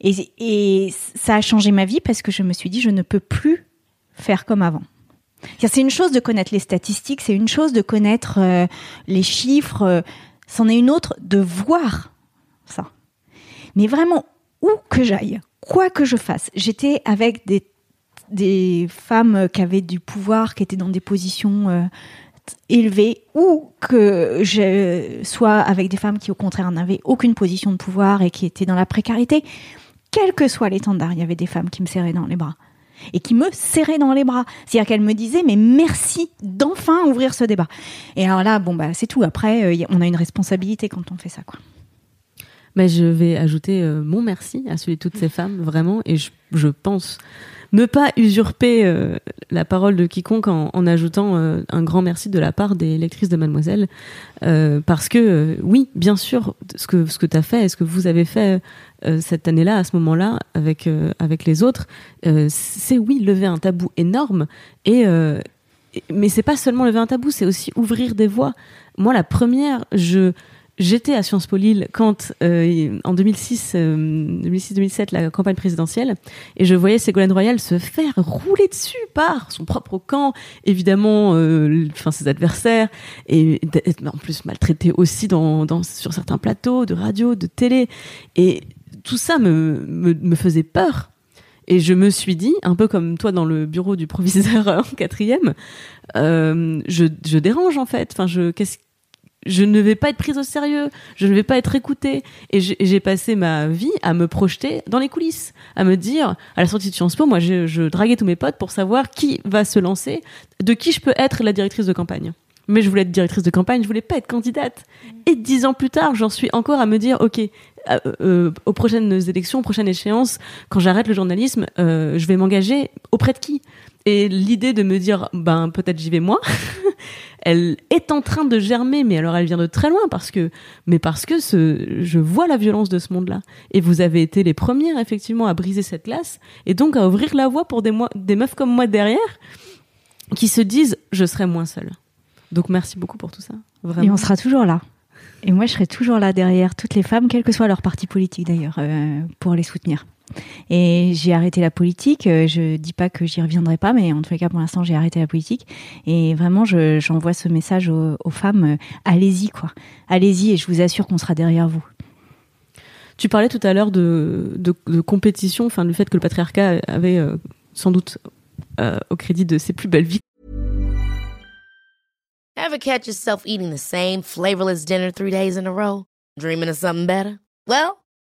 Et, ça a changé ma vie parce que je me suis dit, je ne peux plus faire comme avant. C'est une chose de connaître les statistiques, c'est une chose de connaître euh, les chiffres, euh, c'en est une autre de voir ça. Mais vraiment, où que j'aille, quoi que je fasse, j'étais avec des, femmes qui avaient du pouvoir, qui étaient dans des positions euh, élevées, ou que je sois avec des femmes qui au contraire n'avaient aucune position de pouvoir et qui étaient dans la précarité, quel que soit l'étendard, il y avait des femmes qui me serraient dans les bras et qui me serraient dans les bras. C'est-à-dire qu'elles me disaient mais merci d'enfin ouvrir ce débat. Et alors là, bon bah c'est tout. Après, euh, on a une responsabilité quand on fait ça, quoi. Mais je vais ajouter euh, mon merci à celui de toutes ces femmes, vraiment, et je, je pense ne pas usurper euh, la parole de quiconque en, ajoutant euh, un grand merci de la part des lectrices de Mademoiselle, parce que oui, bien sûr, ce que ce que tu as fait, ce que vous avez fait cette année-là, à ce moment-là, avec avec les autres, c'est oui lever un tabou énorme, et mais c'est pas seulement lever un tabou, c'est aussi ouvrir des voies. Moi, la première, je J'étais à Sciences Po Lille quand, euh, en 2006, 2006-2007, euh, la campagne présidentielle, et je voyais Ségolène Royal se faire rouler dessus par son propre camp, évidemment, euh, enfin ses adversaires, et en plus maltraité aussi dans, dans, sur certains plateaux de radio, de télé, et tout ça me, me, me faisait peur. Et je me suis dit, un peu comme toi dans le bureau du proviseur en quatrième, euh, je, je dérange en fait. Enfin, je, qu'est-ce je ne vais pas être prise au sérieux, je ne vais pas être écoutée. Et j'ai passé ma vie à me projeter dans les coulisses, à me dire, à la sortie de Sciences Po, moi, je, je draguais tous mes potes pour savoir qui va se lancer, de qui je peux être la directrice de campagne. Mais je voulais être directrice de campagne, je voulais pas être candidate. Et dix ans plus tard, j'en suis encore à me dire, ok, euh, euh, aux prochaines élections, aux prochaines échéances, quand j'arrête le journalisme, euh, je vais m'engager auprès de qui? Et l'idée de me dire, ben peut-être j'y vais moi. elle est en train de germer, mais alors elle vient de très loin parce que, mais parce que ce, je vois la violence de ce monde-là. Et vous avez été les premières effectivement à briser cette glace et donc à ouvrir la voie pour des, des meufs comme moi derrière qui se disent je serai moins seule. Donc merci beaucoup pour tout ça. Vraiment. Et on sera toujours là. Et moi, je serai toujours là derrière toutes les femmes, quel que soit leur parti politique d'ailleurs, euh, pour les soutenir. Et j'ai arrêté la politique. Euh, je dis pas que j'y reviendrai pas, mais en tout cas, pour l'instant, j'ai arrêté la politique. Et vraiment, j'envoie ce message aux, femmes euh, allez-y, quoi. Allez-y, et je vous assure qu'on sera derrière vous. Tu parlais tout à l'heure de, de, compétition, enfin, du fait que le patriarcat avait euh, sans doute au crédit de ses plus belles vies. Ever catch yourself eating the same flavorless dinner three days in a row? Dreaming of something better? Well.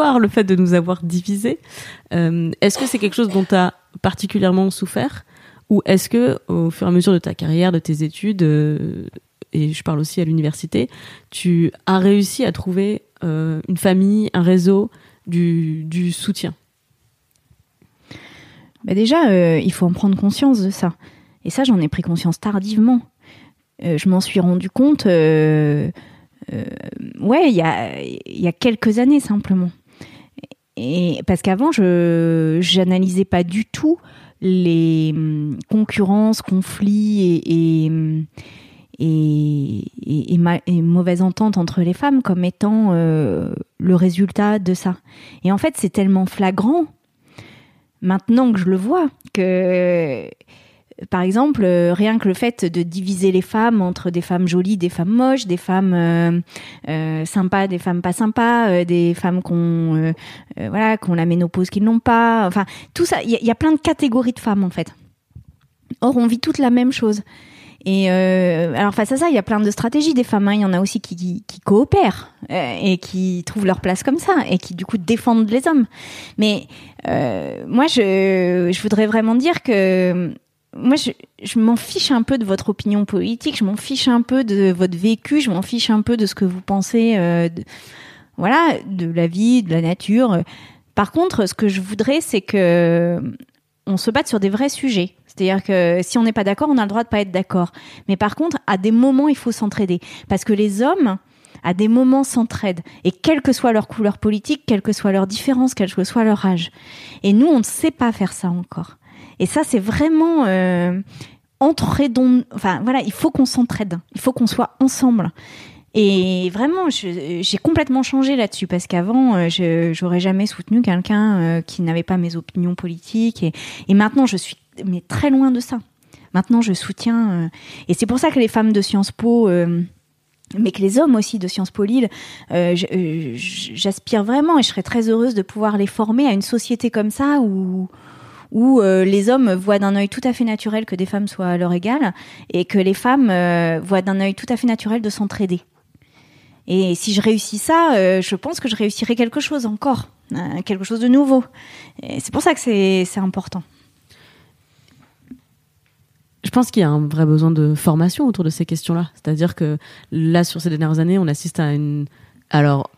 Le fait de nous avoir divisés. Euh, est-ce que c'est quelque chose dont tu as particulièrement souffert? Ou est-ce que au fur et à mesure de ta carrière, de tes études, euh, et je parle aussi à l'université, tu as réussi à trouver euh, une famille, un réseau, du, soutien? Bah Déjà, il faut en prendre conscience de ça. Et ça, j'en ai pris conscience tardivement. je m'en suis rendu compte, ouais, il y a quelques années simplement. Et parce qu'avant, je j'analysais pas du tout les hum, concurrences, conflits et, et, et, et, mauvaises ententes entre les femmes comme étant euh, le résultat de ça. Et en fait, c'est tellement flagrant maintenant que je le vois que par exemple, euh, rien que le fait de diviser les femmes entre des femmes jolies, des femmes moches, des femmes euh, euh sympas, des femmes pas sympas, euh, des femmes qu'on voilà, qu'on la ménopause, qui n'ont pas, enfin tout ça, il y, a plein de catégories de femmes en fait. Or, on vit toutes la même chose. Et alors face à ça, il y a plein de stratégies des femmes. Hein. Il y en a aussi qui, qui, qui coopèrent et qui trouvent leur place comme ça et qui du coup défendent les hommes. Mais moi, je, je voudrais vraiment dire que moi, je, je m'en fiche un peu de votre opinion politique, je m'en fiche un peu de votre vécu, je m'en fiche un peu de ce que vous pensez, euh, de, voilà, de la vie, de la nature. Par contre, ce que je voudrais, c'est que on se batte sur des vrais sujets. C'est-à-dire que si on n'est pas d'accord, on a le droit de pas être d'accord. Mais par contre, à des moments, il faut s'entraider, parce que les hommes, à des moments s'entraident, et quelle que soit leur couleur politique, quelle que soit leur différence, quel que soit leur âge. Et nous, on ne sait pas faire ça encore. Et ça, c'est vraiment euh, entraidons. Enfin, voilà, il faut qu'on s'entraide. Il faut qu'on soit ensemble. Et vraiment, j'ai complètement changé là-dessus parce qu'avant, euh, j'aurais jamais soutenu quelqu'un euh, qui n'avait pas mes opinions politiques. Et, maintenant, je suis mais très loin de ça. Maintenant, je soutiens. Euh, et c'est pour ça que les femmes de Sciences Po mais que les hommes aussi de Sciences Po Lille, j'aspire vraiment et je serais très heureuse de pouvoir les former à une société comme ça où où euh, les hommes voient d'un œil tout à fait naturel que des femmes soient à leur égal et que les femmes euh, voient d'un œil tout à fait naturel de s'entraider. Et si je réussis ça, euh, je pense que je réussirai quelque chose encore, quelque chose de nouveau. C'est pour ça que c'est important. Je pense qu'il y a un vrai besoin de formation autour de ces questions-là. C'est-à-dire que là, sur ces dernières années, on assiste à une. Alors,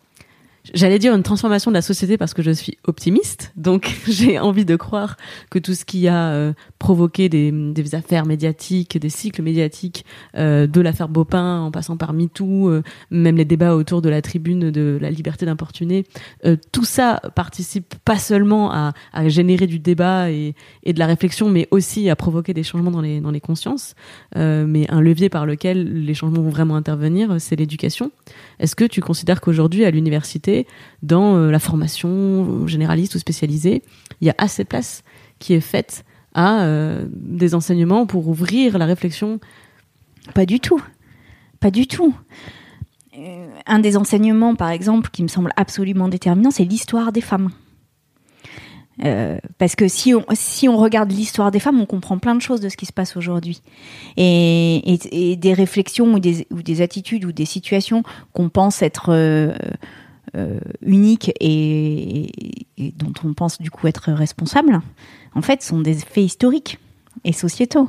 J'allais dire une transformation de la société parce que je suis optimiste, donc j'ai envie de croire que tout ce qui a euh, provoqué des, affaires médiatiques, des cycles médiatiques, euh, de l'affaire Bopin en passant par MeToo, euh, même les débats autour de la tribune de la liberté d'importuner, tout ça participe pas seulement à, à générer du débat et, et, de la réflexion, mais aussi à provoquer des changements dans les, dans les consciences. mais un levier par lequel les changements vont vraiment intervenir, c'est l'éducation. Est-ce que tu considères qu'aujourd'hui, à l'université, dans euh, la formation généraliste ou spécialisée, il y a assez de place qui est faite à euh, des enseignements pour ouvrir la réflexion Pas du tout. Pas du tout. Euh, un des enseignements, par exemple, qui me semble absolument déterminant, c'est l'histoire des femmes. Euh, parce que si on, si on regarde l'histoire des femmes, on comprend plein de choses de ce qui se passe aujourd'hui. Et, des réflexions ou des, ou des attitudes ou des situations qu'on pense être euh, euh, uniques et, dont on pense du coup être responsable, en fait, sont des faits historiques et sociétaux.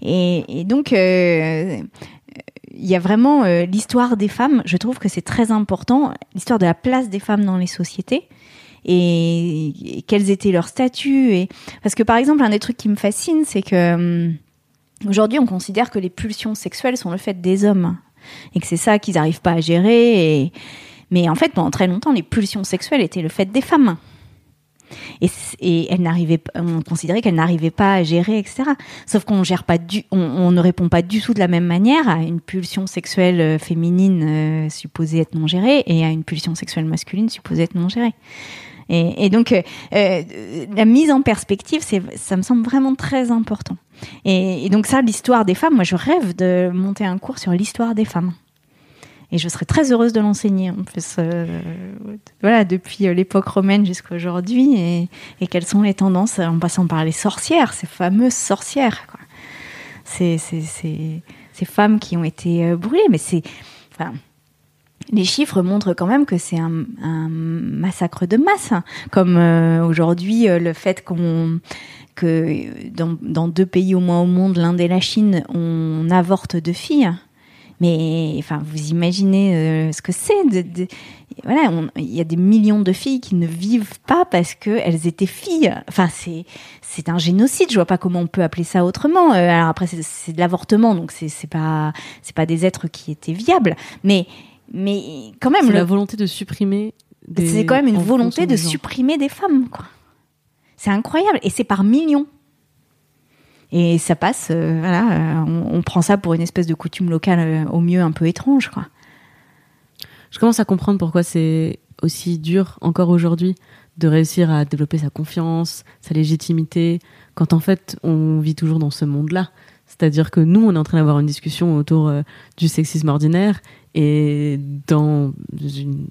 Et, donc, euh, il y a vraiment euh, l'histoire des femmes. Je trouve que c'est très important, l'histoire de la place des femmes dans les sociétés et, quels étaient leurs statuts. Et... Parce que par exemple, un des trucs qui me fascine, c'est que hum, aujourd'hui, on considère que les pulsions sexuelles sont le fait des hommes et que c'est ça qu'ils n'arrivent pas à gérer. Mais en fait, pendant très longtemps, les pulsions sexuelles étaient le fait des femmes. Et, et n'arrivaient, on considérait qu'elles n'arrivaient pas à gérer, etc. Sauf qu'on gère pas on, ne répond pas du tout de la même manière à une pulsion sexuelle euh, féminine euh, supposée être non gérée et à une pulsion sexuelle masculine supposée être non gérée. Et, donc, euh, la mise en perspective, ça me semble vraiment très important. Et, et donc ça, l'histoire des femmes, moi, je rêve de monter un cours sur l'histoire des femmes. Et je serais très heureuse de l'enseigner. En plus, euh, voilà, depuis l'époque romaine jusqu'à aujourd'hui, et, quelles sont les tendances en passant par les sorcières, ces fameuses sorcières. Ces, ces, femmes qui ont été brûlées, mais c'est, enfin, les chiffres montrent quand même que c'est un, massacre de masse, comme euh, aujourd'hui euh, le fait qu'on que dans, dans, deux pays au moins au monde, l'Inde et la Chine, on avorte deux filles. Mais enfin, vous imaginez euh, ce que c'est de, de, voilà, il y a des millions de filles qui ne vivent pas parce que elles étaient filles. Enfin, c'est c'est un génocide. Je vois pas comment on peut appeler ça autrement. alors après, c'est de l'avortement, donc c'est c'est pas c'est pas des êtres qui étaient viables, mais mais quand même. C'est la volonté de supprimer. C'est quand même une volonté de supprimer des femmes, quoi. C'est incroyable. Et c'est par millions. Et ça passe, euh, voilà, euh, on, prend ça pour une espèce de coutume locale, euh, au mieux un peu étrange, quoi. Je commence à comprendre pourquoi c'est aussi dur encore aujourd'hui de réussir à développer sa confiance, sa légitimité, quand en fait on vit toujours dans ce monde-là. C'est-à-dire que nous, on est en train d'avoir une discussion autour du sexisme ordinaire et dans une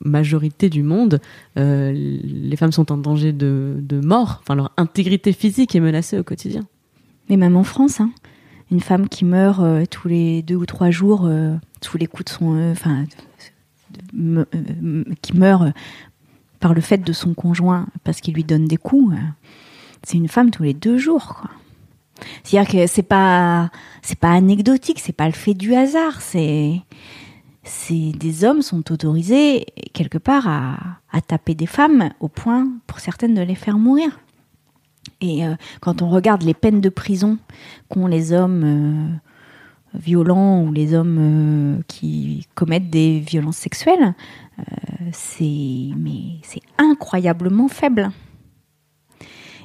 majorité du monde, les femmes sont en danger de, de, mort. Enfin, leur intégrité physique est menacée au quotidien. Mais même en France, hein, une femme qui meurt euh, tous les deux ou trois jours euh, sous les coups de son, euh, enfin, qui meurt par le fait de son conjoint parce qu'il lui donne des coups, c'est une femme tous les deux jours. C'est-à-dire que c'est pas c'est pas anecdotique, c'est pas le fait du hasard, c'est des hommes sont autorisés quelque part à, à, taper des femmes au point pour certaines de les faire mourir. Et euh, quand on regarde les peines de prison qu'ont les hommes euh, violents ou les hommes euh, qui commettent des violences sexuelles, c'est incroyablement faible.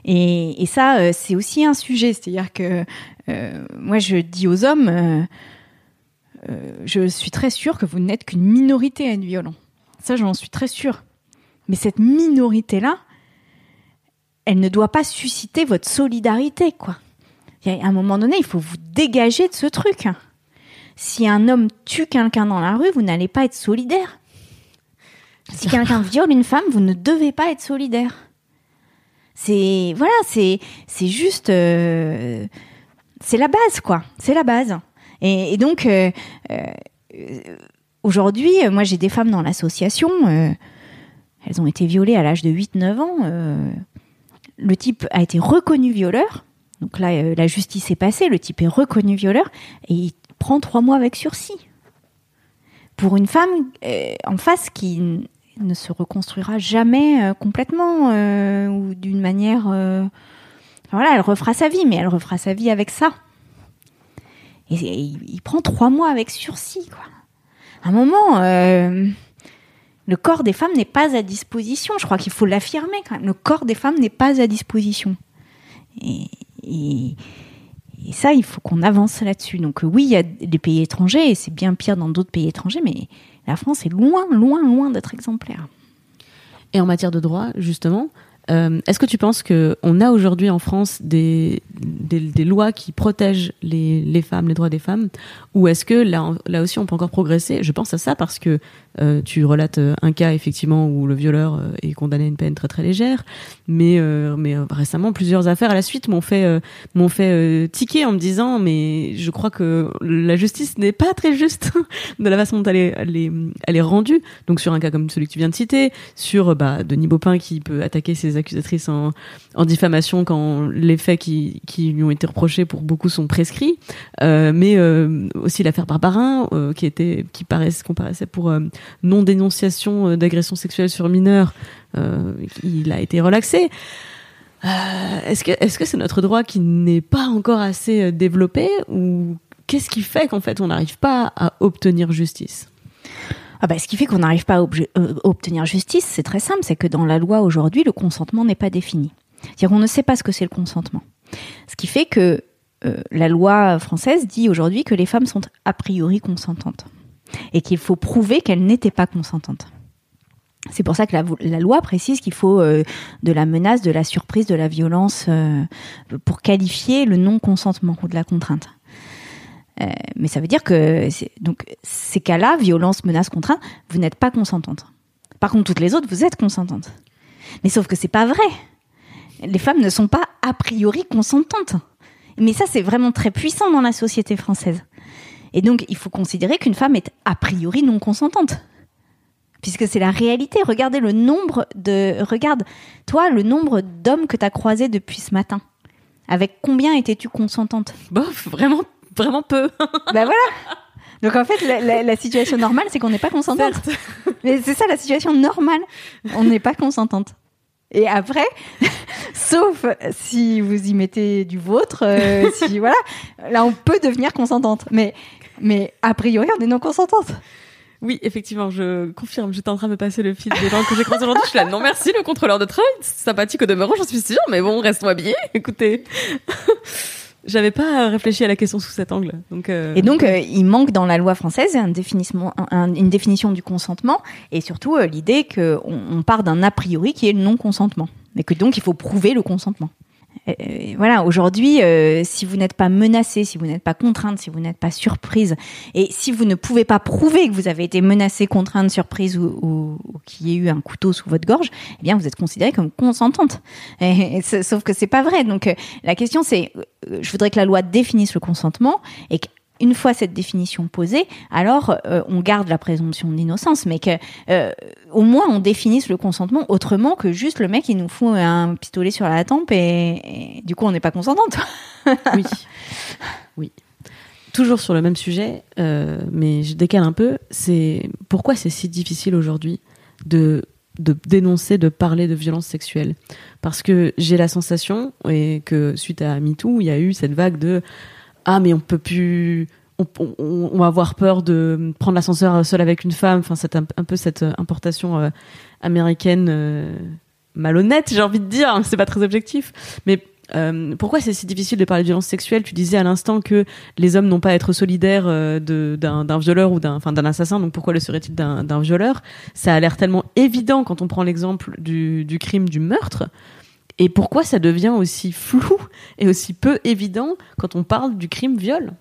Et, ça, c'est aussi un sujet. C'est-à-dire que moi, je dis aux hommes, je suis très sûre que vous n'êtes qu'une minorité à être violent. Ça, j'en suis très sûre. Mais cette minorité-là, elle ne doit pas susciter votre solidarité, quoi. À un moment donné, il faut vous dégager de ce truc. Si un homme tue quelqu'un dans la rue, vous n'allez pas être solidaire. Si quelqu'un viole une femme, vous ne devez pas être solidaire. C'est voilà, c'est c'est juste euh, c'est la base quoi, c'est la base. Et, donc euh, euh, aujourd'hui, moi j'ai des femmes dans l'association, elles ont été violées à l'âge de 8-9 ans le type a été reconnu violeur. Donc là, euh, la justice est passée, le type est reconnu violeur et il prend trois mois avec sursis. Pour une femme euh, en face qui ne se reconstruira jamais euh, complètement ou d'une manière. voilà, elle refera sa vie, mais elle refera sa vie avec ça. Et, il, prend trois mois avec sursis, quoi. À un moment le corps des femmes n'est pas à disposition. Je crois qu'il faut l'affirmer quand même. Le corps des femmes n'est pas à disposition. Et, ça, il faut qu'on avance là-dessus. Donc oui, il y a des pays étrangers, et c'est bien pire dans d'autres pays étrangers, mais la France est loin, loin, loin d'être exemplaire. Et en matière de droit, justement, euh, est-ce que tu penses qu'on a aujourd'hui en France des, des, lois qui protègent les, les, femmes, les droits des femmes? Ou est-ce que là, là aussi on peut encore progresser? Je pense à ça parce que euh, tu relates euh, un cas effectivement où le violeur euh, est condamné à une peine très très légère, mais mais récemment plusieurs affaires à la suite m'ont fait m'ont fait tiquer en me disant mais je crois que la justice n'est pas très juste de la façon dont elle est, elle est, elle est rendue. Donc sur un cas comme celui que tu viens de citer, sur bah, Denis Baupin qui peut attaquer ses accusatrices en, en diffamation quand les faits qui, qui lui ont été reprochés pour beaucoup sont prescrits, mais aussi l'affaire Barbarin qui était qui paraissait qu'on paraissait pour non-dénonciation euh, d'agression sexuelle sur mineurs, euh, il a été relaxé. Euh, est-ce que est-ce que c'est notre droit qui n'est pas encore assez développé ou qu'est-ce qui fait qu'en fait on n'arrive pas à obtenir justice? Ah bah, ce qui fait qu'on n'arrive pas à obtenir justice, c'est très simple, c'est que dans la loi aujourd'hui, le consentement n'est pas défini. C'est-à-dire qu'on ne sait pas ce que c'est le consentement. Ce qui fait que la loi française dit aujourd'hui que les femmes sont a priori consentantes et qu'il faut prouver qu'elle n'était pas consentante. C'est pour ça que la, loi précise qu'il faut euh, de la menace, de la surprise, de la violence euh, pour qualifier le non-consentement ou de la contrainte. Euh, mais ça vedonc dire que donc ces cas-là, violence, menace, contrainte, vous n'êtes pas consentante. Par contre, toutes les autres, vous êtes consentante. Mais sauf que c'est pas vrai. Les femmes ne sont pas a priori consentantes. Mais ça, c'est vraiment très puissant dans la société française. Et donc, il faut considérer qu'une femme est a priori non consentante. Puisque c'est la réalité. Regardez le nombre de. Regarde, toi, le nombre d'hommes que tu as croisés depuis ce matin. Avec combien étais-tu consentante? Bof, vraiment, vraiment peu. ben voilà donc en fait, la, situation normale, c'est qu'on n'est pas consentante. Mais c'est ça la situation normale. On n'est pas consentante. Et après, sauf si vous y mettez du vôtre, euh, si voilà, là on peut devenir consentante. Mais mais a priori, on est non consentante. Oui, effectivement, je confirme. J'étais en train de passer le fil des gens que j'ai croisés aujourd'hui. Je suis là, non merci, le contrôleur de travail. Sympathique au demeurant, j'en suis sûre, mais bon, reste-moi bien. Écoutez. J'avais pas réfléchi à la question sous cet angle. Donc, euh, Et donc, euh, il manque dans la loi française une définition, une définition du consentement et surtout euh, l'idée qu'on on part d'un a priori qui est le non-consentement. Et que donc, il faut prouver le consentement. Euh, voilà, aujourd'hui, euh, si vous n'êtes pas menacé, si vous n'êtes pas contrainte, si vous n'êtes pas surprise, et si vous ne pouvez pas prouver que vous avez été menacée, contrainte, surprise ou, qu'il y ait eu un couteau sous votre gorge, eh bien, vous êtes considérée comme consentante. sauf que c'est pas vrai. Donc, euh, la question, c'est, je voudrais que la loi définisse le consentement et une fois cette définition posée, alors euh, on garde la présomption d'innocence, mais que euh, au moins on définisse le consentement autrement que juste le mec il nous fout un pistolet sur la tempe et, du coup on n'est pas consentante. oui, oui. Toujours sur le même sujet, euh, mais je décale un peu. C'est pourquoi c'est si difficile aujourd'hui de de dénoncer, de parler de violence sexuelle? Parce que j'ai la sensation, et que suite à MeToo, il y a eu cette vague de ah mais on peut plus on, va avoir peur de prendre l'ascenseur seul avec une femme. Enfin c'est un, peu cette importation euh, américaine euh, malhonnête, j'ai envie de dire. C'est pas très objectif, mais euh, pourquoi c'est si difficile de parler de violence sexuelle? Tu disais à l'instant que les hommes n'ont pas à être solidaires euh, d'un violeur ou d'un assassin, donc pourquoi le serait-il d'un violeur? Ça a l'air tellement évident quand on prend l'exemple du crime du meurtre. Et pourquoi ça devient aussi flou et aussi peu évident quand on parle du crime viol?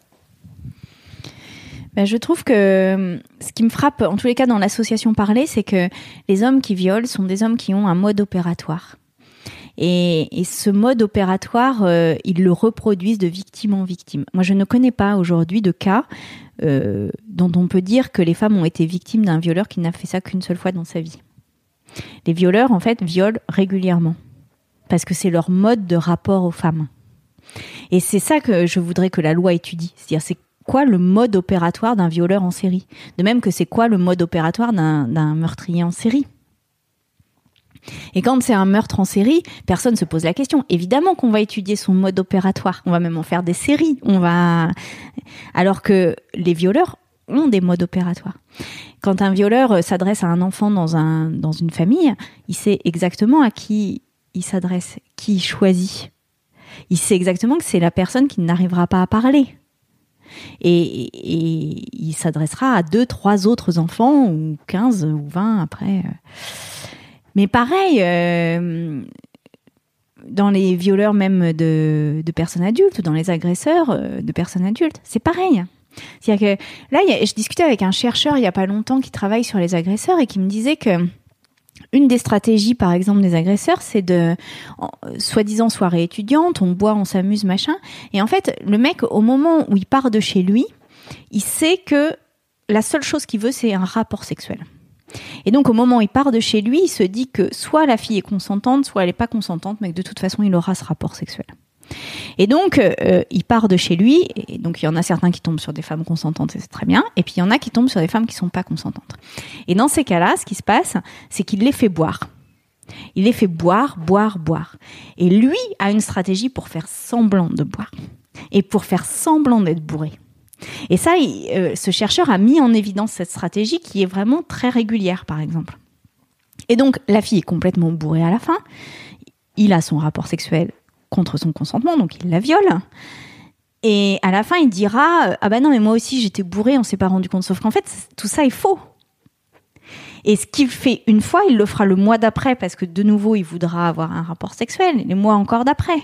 Ben, je trouve que euh, ce qui me frappe, en tous les cas dans l'association Parler, c'est que les hommes qui violent sont des hommes qui ont un mode opératoire. Et, ce mode opératoire, euh, ils le reproduisent de victime en victime. Moi, je ne connais pas aujourd'hui de cas euh, dont on peut dire que les femmes ont été victimes d'un violeur qui n'a fait ça qu'une seule fois dans sa vie. Les violeurs, en fait, violent régulièrement parce que c'est leur mode de rapport aux femmes. Et c'est ça que je voudrais que la loi étudie. C'est-à-dire, c'est quoi le mode opératoire d'un violeur en série? De même que c'est quoi le mode opératoire d'un meurtrier en série? Et quand c'est un meurtre en série, personne se pose la question. Évidemment qu'on va étudier son mode opératoire. On va même en faire des séries. On va, alors que les violeurs ont des modes opératoires. Quand un violeur s'adresse à un enfant dans une famille, il sait exactement à qui il s'adresse, qui choisit. Il sait exactement que c'est la personne qui n'arrivera pas à parler. Et, il s'adressera à deux, trois autres enfants, ou quinze, ou vingt après. Mais pareil, euh, dans les violeurs même de, personnes adultes, dans les agresseurs euh, de personnes adultes, c'est pareil. C'est-à-dire que là, je discutais avec un chercheur il n'y a pas longtemps qui travaille sur les agresseurs et qui me disait que une des stratégies, par exemple, des agresseurs, c'est de, soi-disant soirée étudiante, on boit, on s'amuse, machin. Et en fait, le mec, au moment où il part de chez lui, il sait que la seule chose qu'il veut, c'est un rapport sexuel. Et donc, au moment où il part de chez lui, il se dit que soit la fille est consentante, soit elle n'est pas consentante, mais que de toute façon, il aura ce rapport sexuel. Et donc, euh, il part de chez lui, et donc il y en a certains qui tombent sur des femmes consentantes, et c'est très bien, et puis il y en a qui tombent sur des femmes qui sont pas consentantes. Et dans ces cas-là, ce qui se passe, c'est qu'il les fait boire. Il les fait boire, boire, boire. Et lui a une stratégie pour faire semblant de boire, et pour faire semblant d'être bourré. Et ça, euh, ce chercheur a mis en évidence cette stratégie qui est vraiment très régulière, par exemple. Et donc, la fille est complètement bourrée à la fin. Il a son rapport sexuel contre son consentement, donc il la viole. Et à la fin, il dira Ah bah non, mais moi aussi j'étais bourré, on s'est pas rendu compte. Sauf qu'en fait, tout ça est faux. Et ce qu'il fait une fois, il le fera le mois d'après, parce que de nouveau, il voudra avoir un rapport sexuel, les mois encore d'après.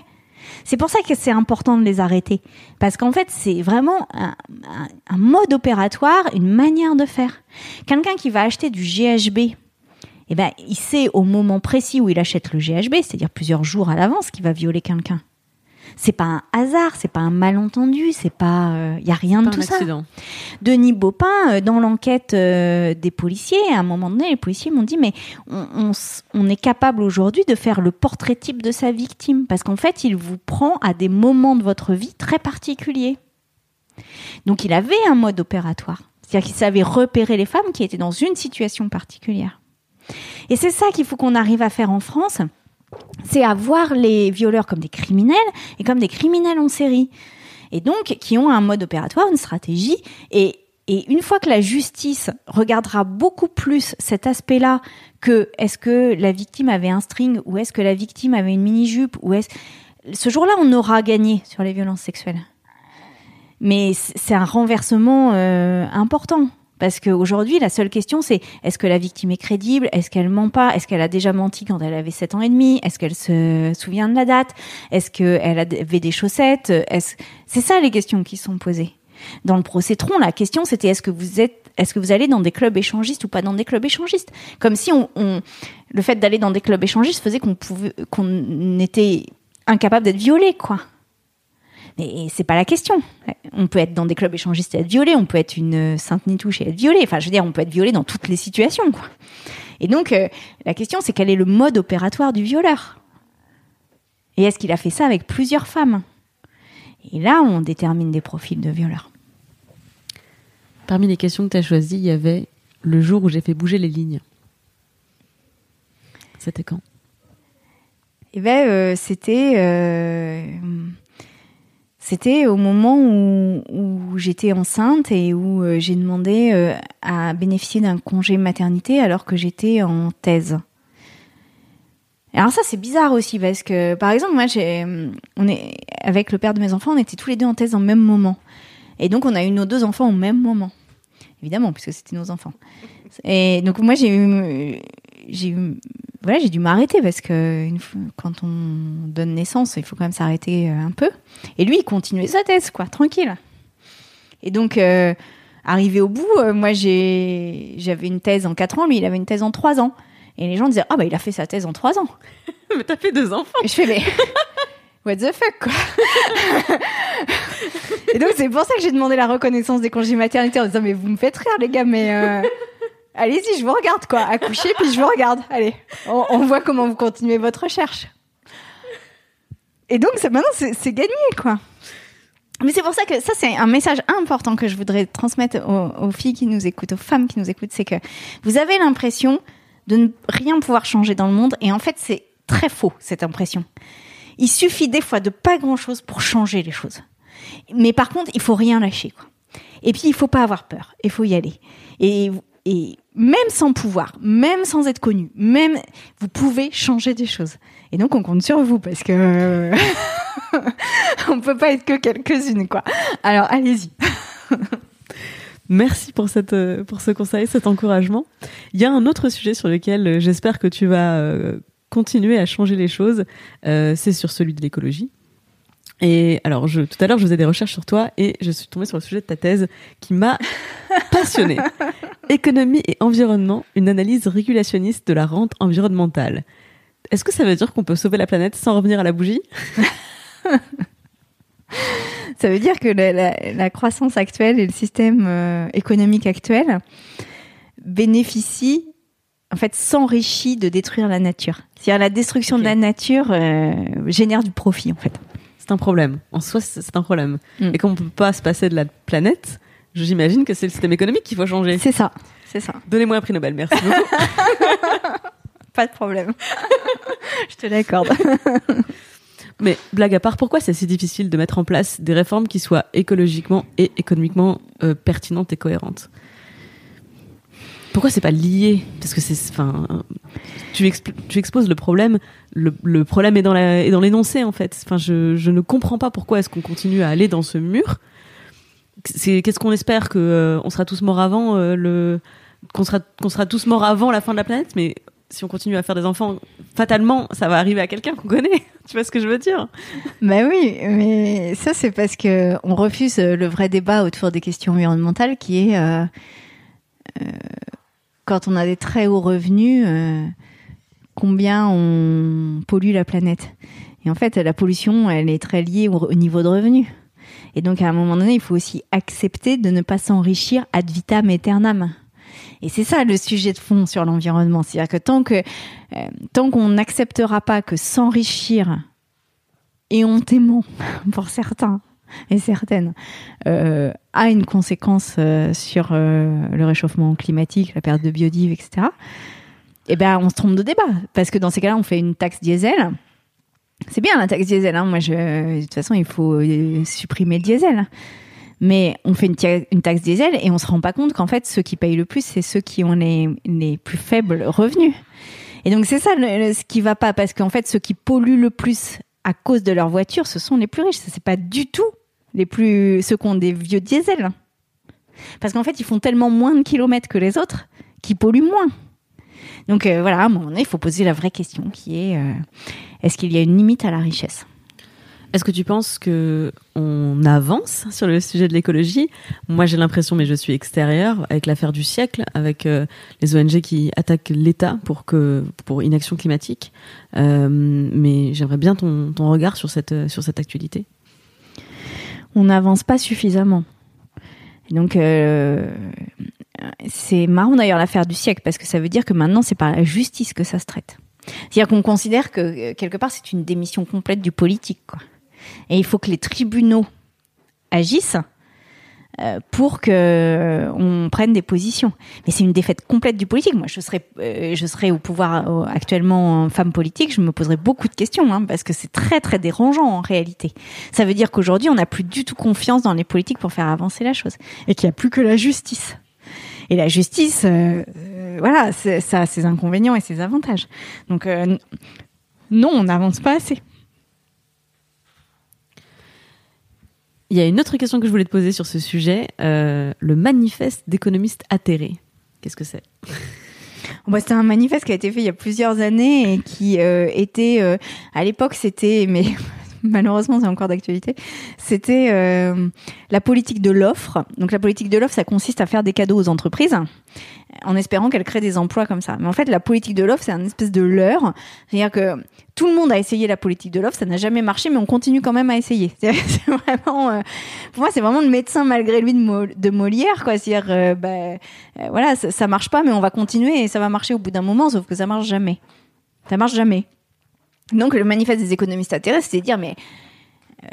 C'est pour ça que c'est important de les arrêter. Parce qu'en fait, c'est vraiment un, mode opératoire, une manière de faire. Quelqu'un qui va acheter du GHB eh ben, il sait au moment précis où il achète le GHB, c'est-à-dire plusieurs jours à l'avance, qu'il va violer quelqu'un. C'est pas un hasard, c'est pas un malentendu, c'est pas, il euh, y a rien de tout ça. Denis Baupin, euh, dans l'enquête euh, des policiers, à un moment donné, les policiers m'ont dit mais on, on est capable aujourd'hui de faire le portrait type de sa victime? Parce qu'en fait, il vous prend à des moments de votre vie très particuliers. Donc, il avait un mode opératoire, c'est-à-dire qu'il savait repérer les femmes qui étaient dans une situation particulière. Et c'est ça qu'il faut qu'on arrive à faire en France, c'est à voir les violeurs comme des criminels et comme des criminels en série. Et donc, qui ont un mode opératoire, une stratégie. Et, une fois que la justice regardera beaucoup plus cet aspect-là que est-ce que la victime avait un string ou est-ce que la victime avait une mini-jupe ou est-ce... Ce jour-là, on aura gagné sur les violences sexuelles. Mais c'est un renversement euh, important. Parce qu'aujourd'hui, la seule question, c'est est-ce que la victime est crédible? Est-ce qu'elle ment pas? Est-ce qu'elle a déjà menti quand elle avait 7 ans et demi? Est-ce qu'elle se souvient de la date? Est-ce qu'elle avait des chaussettes? Est C'est ça les questions qui sont posées. Dans le procès Tron, la question c'était est-ce que vous êtes est-ce que vous allez dans des clubs échangistes ou pas dans des clubs échangistes? Comme si le fait d'aller dans des clubs échangistes faisait qu'on pouvait qu'on était incapable d'être violé, quoi. Mais c'est pas la question. On peut être dans des clubs échangistes et être violé, on peut être une sainte nitouche et être violé. Enfin, je veux dire, on peut être violé dans toutes les situations, quoi. Et donc, euh, la question, c'est quel est le mode opératoire du violeur? Et est-ce qu'il a fait ça avec plusieurs femmes? Et là, on détermine des profils de violeurs. Parmi les questions que tu as choisies, il y avait le jour où j'ai fait bouger les lignes. C'était quand? Eh ben, euh, c'était. Euh, c'était au moment où, j'étais enceinte et où euh, j'ai demandé euh, à bénéficier d'un congé maternité alors que j'étais en thèse. Alors ça c'est bizarre aussi parce que par exemple moi j'ai on est avec le père de mes enfants on était tous les deux en thèse en même moment. Et donc on a eu nos deux enfants au même moment. Évidemment puisque c'était nos enfants. Et donc moi j'ai eu j'ai eu voilà j'ai dû m'arrêter parce que une fois, quand on donne naissance il faut quand même s'arrêter euh, un peu et lui il continuait sa thèse quoi tranquille et donc euh, arrivé au bout euh, moi j'ai j'avais une thèse en 4 ans lui il avait une thèse en 3 ans et les gens disaient ah bah il a fait sa thèse en 3 ans mais t'as fait deux enfants. et je fais, mais what the fuck, quoi. et donc, c'est pour ça que j'ai demandé la reconnaissance des congés maternité en disant, mais vous me faites rire, les gars, mais euh, allez-y, je vous regarde, quoi. Accouchez, puis je vous regarde. Allez, on, voit comment vous continuez votre recherche. Et donc, maintenant, c'est c'est gagné, quoi. Mais c'est pour ça que ça, c'est un message important que je voudrais transmettre aux, aux filles qui nous écoutent, aux femmes qui nous écoutent, c'est que vous avez l'impression de ne rien pouvoir changer dans le monde, et en fait, c'est très faux, cette impression. Il suffit des fois de pas grand-chose pour changer les choses. Mais par contre, il faut rien lâcher, quoi. Et puis, il faut pas avoir peur, il faut y aller. Et, et même sans pouvoir, même sans être connu, même, vous pouvez changer des choses. Et donc, on compte sur vous, parce que... on peut pas être que quelques-unes, quoi. Alors, allez-y. Merci pour, cette, euh, pour ce conseil, cet encouragement. Il y a un autre sujet sur lequel euh, j'espère que tu vas euh, continuer à changer les choses. Euh, c'est sur celui de l'écologie. Et alors, je, tout à l'heure, je faisais des recherches sur toi et je suis tombée sur le sujet de ta thèse qui m'a passionnée. Économie et environnement, une analyse régulationniste de la rente environnementale. Est-ce que ça veut dire qu'on peut sauver la planète sans revenir à la bougie? Ça veut dire que la, la- la croissance actuelle et le système euh, économique actuel bénéficient, en fait, s'enrichit de détruire la nature. C'est-à-dire la destruction de la nature euh, génère du profit, en fait. C'est un problème. En soi, c'est un problème. Mm. Et comme on peut pas se passer de la planète, j'imagine que c'est le système économique qu'il faut changer. C'est ça, c'est ça. Donnez-moi un prix Nobel, merci beaucoup. Pas de problème. Je te l'accorde. Mais blague à part, pourquoi c'est si difficile de mettre en place des réformes qui soient écologiquement et économiquement euh, pertinentes et cohérentes? Pourquoi c'est pas lié? Parce que c'est, enfin, tu, tu exposes le problème. Le, le problème est dans la, est dans l'énoncé en fait. Enfin, je, je ne comprends pas pourquoi est-ce qu'on continue à aller dans ce mur. C'est qu'est-ce qu'on espère que euh, on sera tous morts avant euh, le, qu'on sera, qu'on sera tous morts avant la fin de la planète, mais si on continue à faire des enfants, fatalement, ça va arriver à quelqu'un qu'on connaît. Tu vois ce que je veux dire? Bah oui, mais ça c'est parce que on refuse euh, le vrai débat autour des questions environnementales qui est quand on a des très hauts revenus, combien on pollue la planète. Et en fait, la pollution, elle est très liée au, au niveau de revenus. Et donc à un moment donné, il faut aussi accepter de ne pas s'enrichir ad vitam aeternam. Et c'est ça le sujet de fond sur l'environnement, c'est-à-dire que tant que euh, tant qu'on n'acceptera pas que s'enrichir éhontément pour certains et certaines euh, a une conséquence euh, sur le réchauffement climatique, la perte de biodive, etc. Eh ben, on se trompe de débat parce que dans ces cas-là, on fait une taxe diesel. C'est bien la taxe diesel. Hein. Moi, de toute façon, il faut euh, supprimer le diesel. Mais on fait une, taxe diesel et on se rend pas compte qu'en fait, ceux qui payent le plus, c'est ceux qui ont les, les plus faibles revenus. Et donc, c'est ça ce qui va pas parce qu'en fait, ceux qui polluent le plus à cause de leur voiture, ce sont les plus riches. Ça, c'est pas du tout les plus ceux qui ont des vieux diesels. Parce qu'en fait, ils font tellement moins de kilomètres que les autres qu'ils polluent moins. Donc euh, voilà, à un moment donné, il faut poser la vraie question qui est euh, est-ce qu'il y a une limite à la richesse? Est-ce que tu penses que on avance sur le sujet de l'écologie? Moi, j'ai l'impression, mais je suis extérieure, avec l'affaire du siècle, avec euh, les ONG qui attaquent l'État pour que pour inaction climatique. Euh, mais j'aimerais bien ton, ton regard sur cette sur cette actualité. On n'avance pas suffisamment. Donc euh, c'est marrant d'ailleurs l'affaire du siècle parce que ça veut dire que maintenant c'est par la justice que ça se traite. C'est-à-dire qu'on considère que euh, quelque part c'est une démission complète du politique. Et il faut que les tribunaux agissent euh, pour que euh, on prenne des positions. Mais c'est une défaite complète du politique. Moi, je serais, je serais au pouvoir actuellement en femme politique, je me poserais beaucoup de questions hein, parce que c'est très très dérangeant en réalité. Ça veut dire qu'aujourd'hui, on n'a plus du tout confiance dans les politiques pour faire avancer la chose et qu'il n'y a plus que la justice. Et la justice, euh, euh, voilà, ça a ses inconvénients et ses avantages. Donc, euh, non, on n'avance pas assez. Il y a une autre question que je voulais te poser sur ce sujet, euh, le manifeste d'économistes atterrés. Qu'est-ce que c'est? Bah, C'était un manifeste qui a été fait il y a plusieurs années et qui euh, était, euh, à l'époque, c'était, mais malheureusement c'est encore d'actualité, c'était euh, la politique de l'offre. Donc la politique de l'offre, ça consiste à faire des cadeaux aux entreprises en espérant qu'elles créent des emplois comme ça. Mais en fait, la politique de l'offre, c'est un espèce de leurre. C'est-à-dire que tout le monde a essayé la politique de l'offre, ça n'a jamais marché, mais on continue quand même à essayer. C'est vraiment, euh, pour moi, c'est vraiment le médecin malgré lui de, Molière, quoi. C'est-à-dire, euh, bah, voilà, ça, ça marche pas, mais on va continuer et ça va marcher au bout d'un moment, sauf que ça marche jamais. Ça marche jamais. Donc le manifeste des économistes atterrés, c'est dire mais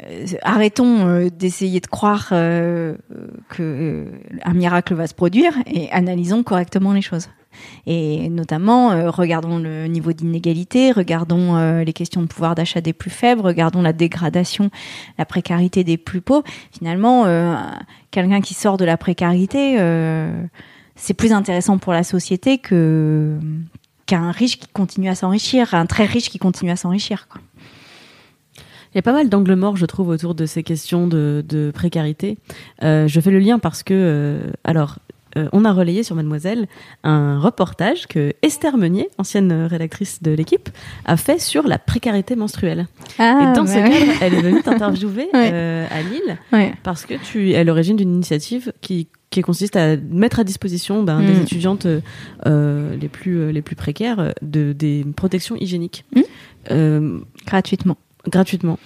euh, arrêtons euh, d'essayer de croire euh, que un miracle va se produire et analysons correctement les choses. Et notamment, regardons le niveau d'inégalité, regardons les questions de pouvoir d'achat des plus faibles, regardons la dégradation, la précarité des plus pauvres. Finalement, quelqu'un qui sort de la précarité, c'est plus intéressant pour la société que qu'un riche qui continue à s'enrichir, un très riche qui continue à s'enrichir. Il y a pas mal d'angles morts, je trouve, autour de ces questions de, précarité. Euh, je fais le lien parce que, euh, alors, euh, on a relayé sur Mademoiselle un reportage que Esther Meunier, ancienne rédactrice de l'équipe, a fait sur la précarité menstruelle. Ah, et dans ce cadre, elle est venue t'interviewer à Lille parce que tu es à l'origine d'une initiative qui qui consiste à mettre à disposition ben, des mm. étudiantes euh, les plus euh, les plus précaires de des protections hygiéniques mm. euh, gratuitement. Gratuitement.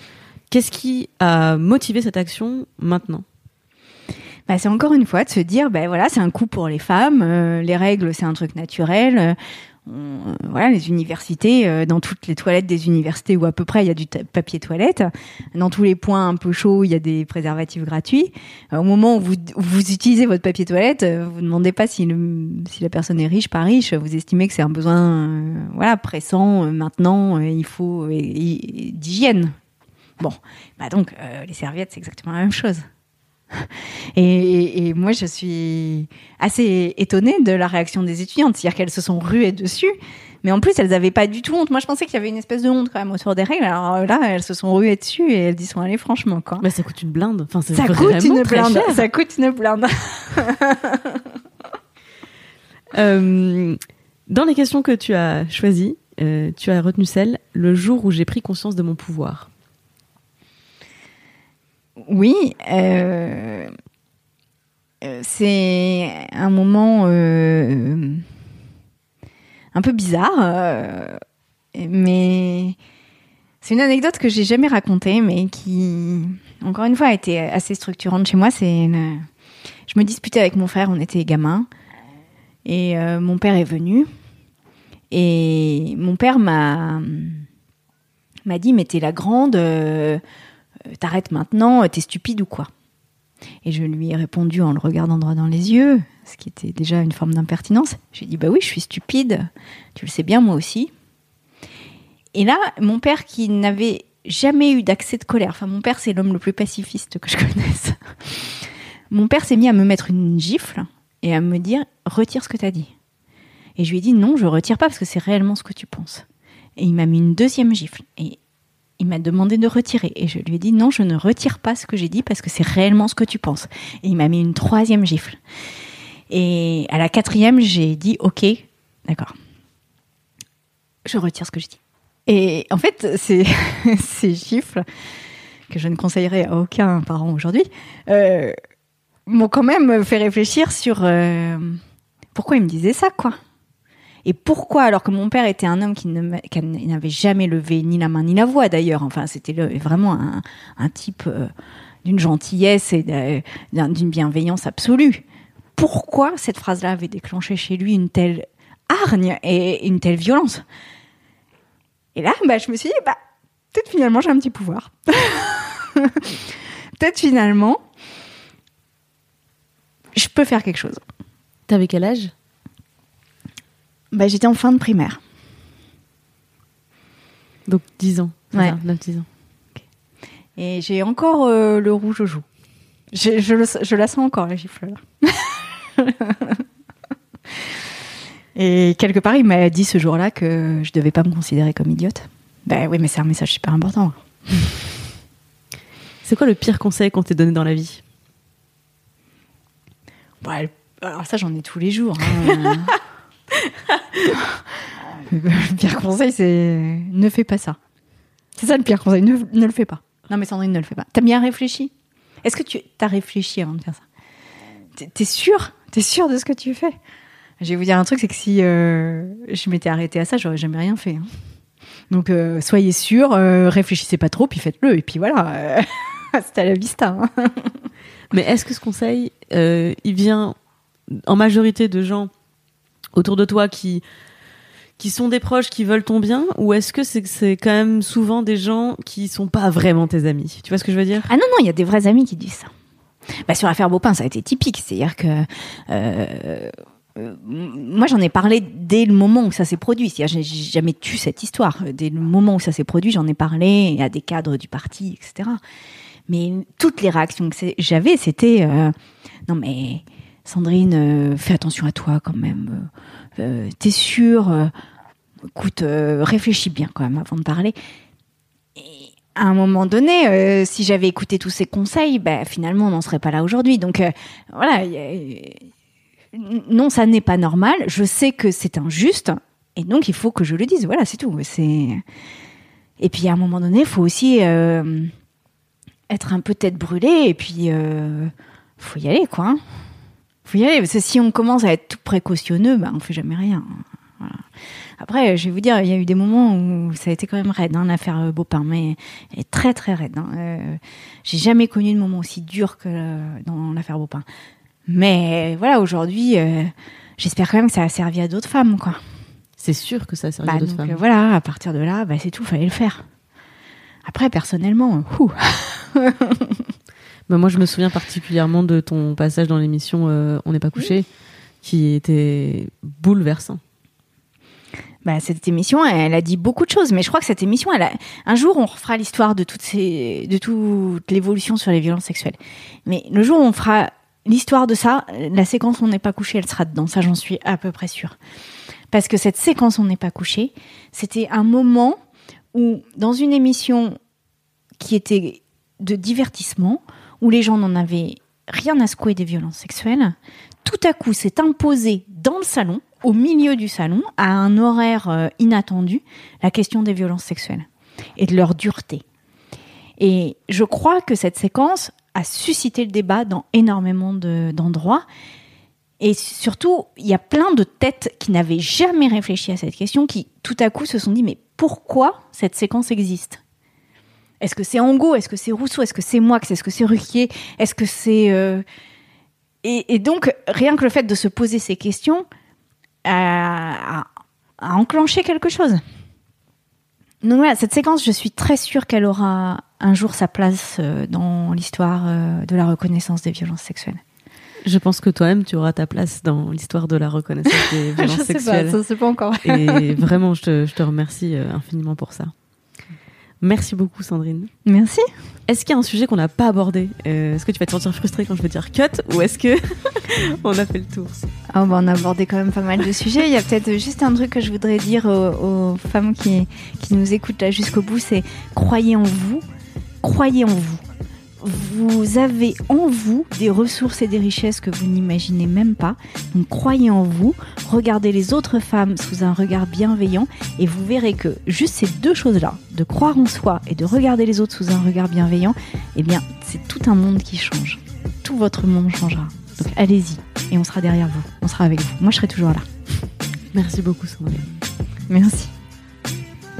Qu'est-ce qui a motivé cette action maintenant? Bah, c'est encore une fois de se dire ben voilà c'est un coup pour les femmes les règles c'est un truc naturel euh, voilà, les universités, euh, dans toutes les toilettes des universités où à peu près il y a du papier toilette, dans tous les points un peu chauds, il y a des préservatifs gratuits. Euh, au moment où vous, vous, utilisez votre papier toilette, vous demandez pas si, si la personne est riche, pas riche, vous estimez que c'est un besoin voilà pressant, maintenant, il faut d'hygiène. Bon, bah donc les serviettes, c'est exactement la même chose. Et, moi, je suis assez étonnée de la réaction des étudiantes, c'est-à-dire qu'elles se sont ruées dessus, mais en plus, elles n'avaient pas du tout honte. Moi, je pensais qu'il y avait une espèce de honte quand même autour des règles. Alors là, elles se sont ruées dessus et elles y sont allées franchement, quoi. Mais ça coûte une blinde. Enfin, ça coûte une blinde. Ça coûte une blinde. Euh, dans les questions que tu as choisies, euh, tu as retenu celle le jour où j'ai pris conscience de mon pouvoir. Oui, euh, euh, c'est un moment euh, un peu bizarre, mais c'est une anecdote que j'ai jamais racontée, mais qui, encore une fois, a été assez structurante chez moi. C'est je me disputais avec mon frère, on était gamins, et mon père est venu, et mon père m'a m'a dit, mais t'es la grande t'arrêtes maintenant, euh, t'es stupide ou quoi Et je lui ai répondu en le regardant droit dans les yeux, ce qui était déjà une forme d'impertinence. J'ai dit bah oui, je suis stupide, tu le sais bien moi aussi. Et là, mon père qui n'avait jamais eu d'accès de colère, enfin mon père c'est l'homme le plus pacifiste que je connaisse. Mon père s'est mis à me mettre une gifle et à me dire retire ce que t'as dit. Et je lui ai dit non, je retire pas parce que c'est réellement ce que tu penses. Et il m'a mis une deuxième gifle. Et il m'a demandé de retirer. Et je lui ai dit non, je ne retire pas ce que j'ai dit parce que c'est réellement ce que tu penses. Et il m'a mis une troisième gifle. Et à la quatrième, j'ai dit ok, d'accord. Je retire ce que je dis. Et en fait, ces, ces gifles, que je ne conseillerais à aucun parent aujourd'hui, euh, m'ont quand même fait réfléchir sur euh, pourquoi il me disait ça, quoi. Et pourquoi Alors que mon père était un homme qui n'avait jamais levé ni la main ni la voix d'ailleurs. Enfin, c'était vraiment un, type euh, d'une gentillesse et d'une bienveillance absolue. Pourquoi cette phrase-là avait déclenché chez lui une telle hargne et une telle violence? Et là, bah, je me suis dit, bah, peut-être finalement j'ai un petit pouvoir. peut-être finalement, je peux faire quelque chose. T'avais quel âge? Bah, J'étais en fin de primaire. Donc 10 ans. Ouais. 9-10 ans. Et j'ai encore euh, le rouge au joue. Je, je, la sens encore, la gifle. Et quelque part, il m'a dit ce jour-là que je devais pas me considérer comme idiote. Ben oui, mais c'est un message super important. C'est quoi le pire conseil qu'on t'ait donné dans la vie? Bon, alors ça, j'en ai tous les jours. hein. le pire conseil, c'est ne fais pas ça. C'est ça le pire conseil, ne, le fais pas. Non mais Sandrine, ne le fais pas. T'as bien réfléchi? Est-ce que tu as réfléchi avant de faire ça? T'es- sûr T'es sûr de ce que tu fais? Je vais vous dire un truc, c'est que si euh, je m'étais arrêtée à ça, j'aurais jamais rien fait. hein. Donc euh, soyez sûr, euh, réfléchissez pas trop, puis faites-le, et puis voilà. C'était à la vista. hein. Mais est-ce que ce conseil, il vient en majorité de gens autour de toi qui qui sont des proches qui veulent ton bien ou est-ce que c'est c'est quand même souvent des gens qui sont pas vraiment tes amis? Tu vois ce que je veux dire? Ah non, non, il y a des vrais amis qui disent ça. Bah, sur l'affaire Beaupin, ça a été typique. C'est-à-dire que. euh, moi, j'en ai parlé dès le moment où ça s'est produit. C'est-à-dire, j'ai jamais tu cette histoire. Dès le moment où ça s'est produit, j'en ai parlé à des cadres du parti, etc. Mais toutes les réactions que j'avais, c'était euh, non mais Sandrine, euh, fais attention à toi quand même. Euh, euh, T'es sûre Écoute, réfléchis bien quand même avant de parler à un moment donné, si j'avais écouté tous ces conseils, bah, finalement, on n'en serait pas là aujourd'hui. Donc voilà, non, ça n'est pas normal. Je sais que c'est injuste, et donc il faut que je le dise. Voilà, c'est tout. Et puis à un moment donné, il faut aussi être un peu tête brûlée, et puis faut y aller, quoi. Hein. Faut y aller, parce que si on commence à être tout précautionneux, bah, on fait jamais rien. Voilà. Après, je vais vous dire, il y a eu des moments où ça a été quand même raide, hein, l'affaire euh, Beaupin, mais elle est très très raide. Hein. Euh, J'ai jamais connu de moment aussi dur que euh, dans l'affaire Beaupin. Mais voilà, aujourd'hui, euh, j'espère quand même que ça a servi à d'autres femmes, quoi. C'est sûr que ça sert à Bah, d'autres femmes. voilà, à partir de là, bah, c'est tout, fallait le faire. Après, personnellement, ouh, Moi, je me souviens particulièrement de ton passage dans l'émission euh, On n'est pas couché, qui était bouleversant. Bah, cette émission, elle a dit beaucoup de choses, mais je crois que cette émission, un jour, on refera l'histoire de de toute l'évolution sur les violences sexuelles. Mais le jour où on fera l'histoire de ça, la séquence On n'est pas couché, elle sera dedans. Ça, j'en suis à peu près sûre. Parce que cette séquence On n'est pas couché, c'était un moment où, dans une émission qui était de divertissement, où les gens n'en avaient rien à secouer des violences sexuelles, tout à coup s'est imposé dans le salon, au milieu du salon, à un horaire euh, inattendu, la question des violences sexuelles et de leur dureté. Et je crois que cette séquence a suscité le débat dans énormément de- d'endroits. et surtout, il y a plein de têtes qui n'avaient jamais réfléchi à cette question, qui tout à coup se sont dit, mais pourquoi cette séquence existe? Est-ce que c'est Angot Est-ce que c'est Rousseau? Est-ce que c'est moi? Est-ce que c'est Ruquier? Est-ce que c'est... euh, Et, et donc, rien que le fait de se poser ces questions a, a- a enclenché quelque chose. Donc voilà, cette séquence, je suis très sûre qu'elle aura un jour sa place euh, dans l'histoire euh, de la reconnaissance des violences sexuelles. Je pense que toi-même, tu auras ta place dans l'histoire de la reconnaissance des violences sexuelles. ça c'est pas encore. Et vraiment, je te, je te remercie euh, infiniment pour ça. Merci beaucoup, Sandrine. Merci. Est-ce qu'il y a un sujet qu'on n'a pas abordé Euh, Est-ce que tu vas te sentir frustrée quand je vais dire cut Ou est-ce que on a fait le tour Ah, bah, on a abordé quand même pas mal de sujets. Il y a peut-être juste un truc que je voudrais dire aux, aux femmes qui, qui nous écoutent là jusqu'au bout, c'est croyez en vous, croyez en vous. Vous avez en vous des ressources et des richesses que vous n'imaginez même pas. Donc croyez en vous, regardez les autres femmes sous un regard bienveillant et vous verrez que juste ces deux choses-là, de croire en soi et de regarder les autres sous un regard bienveillant, eh bien c'est tout un monde qui change. Tout votre monde changera. Donc allez-y et on sera derrière vous. On sera avec vous. Moi, je serai toujours là. Merci beaucoup, Sandrine. Merci.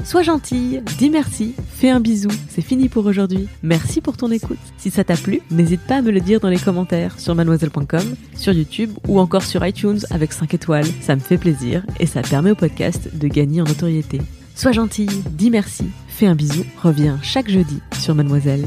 Sois gentille, dis merci, fais un bisou, c'est fini pour aujourd'hui. Merci pour ton écoute. Si ça t'a plu, n'hésite pas à me le dire dans les commentaires sur mademoiselle.com, sur YouTube ou encore sur iTunes avec 5 étoiles. Ça me fait plaisir et ça permet au podcast de gagner en notoriété. Sois gentille, dis merci, fais un bisou, reviens chaque jeudi sur Mademoiselle.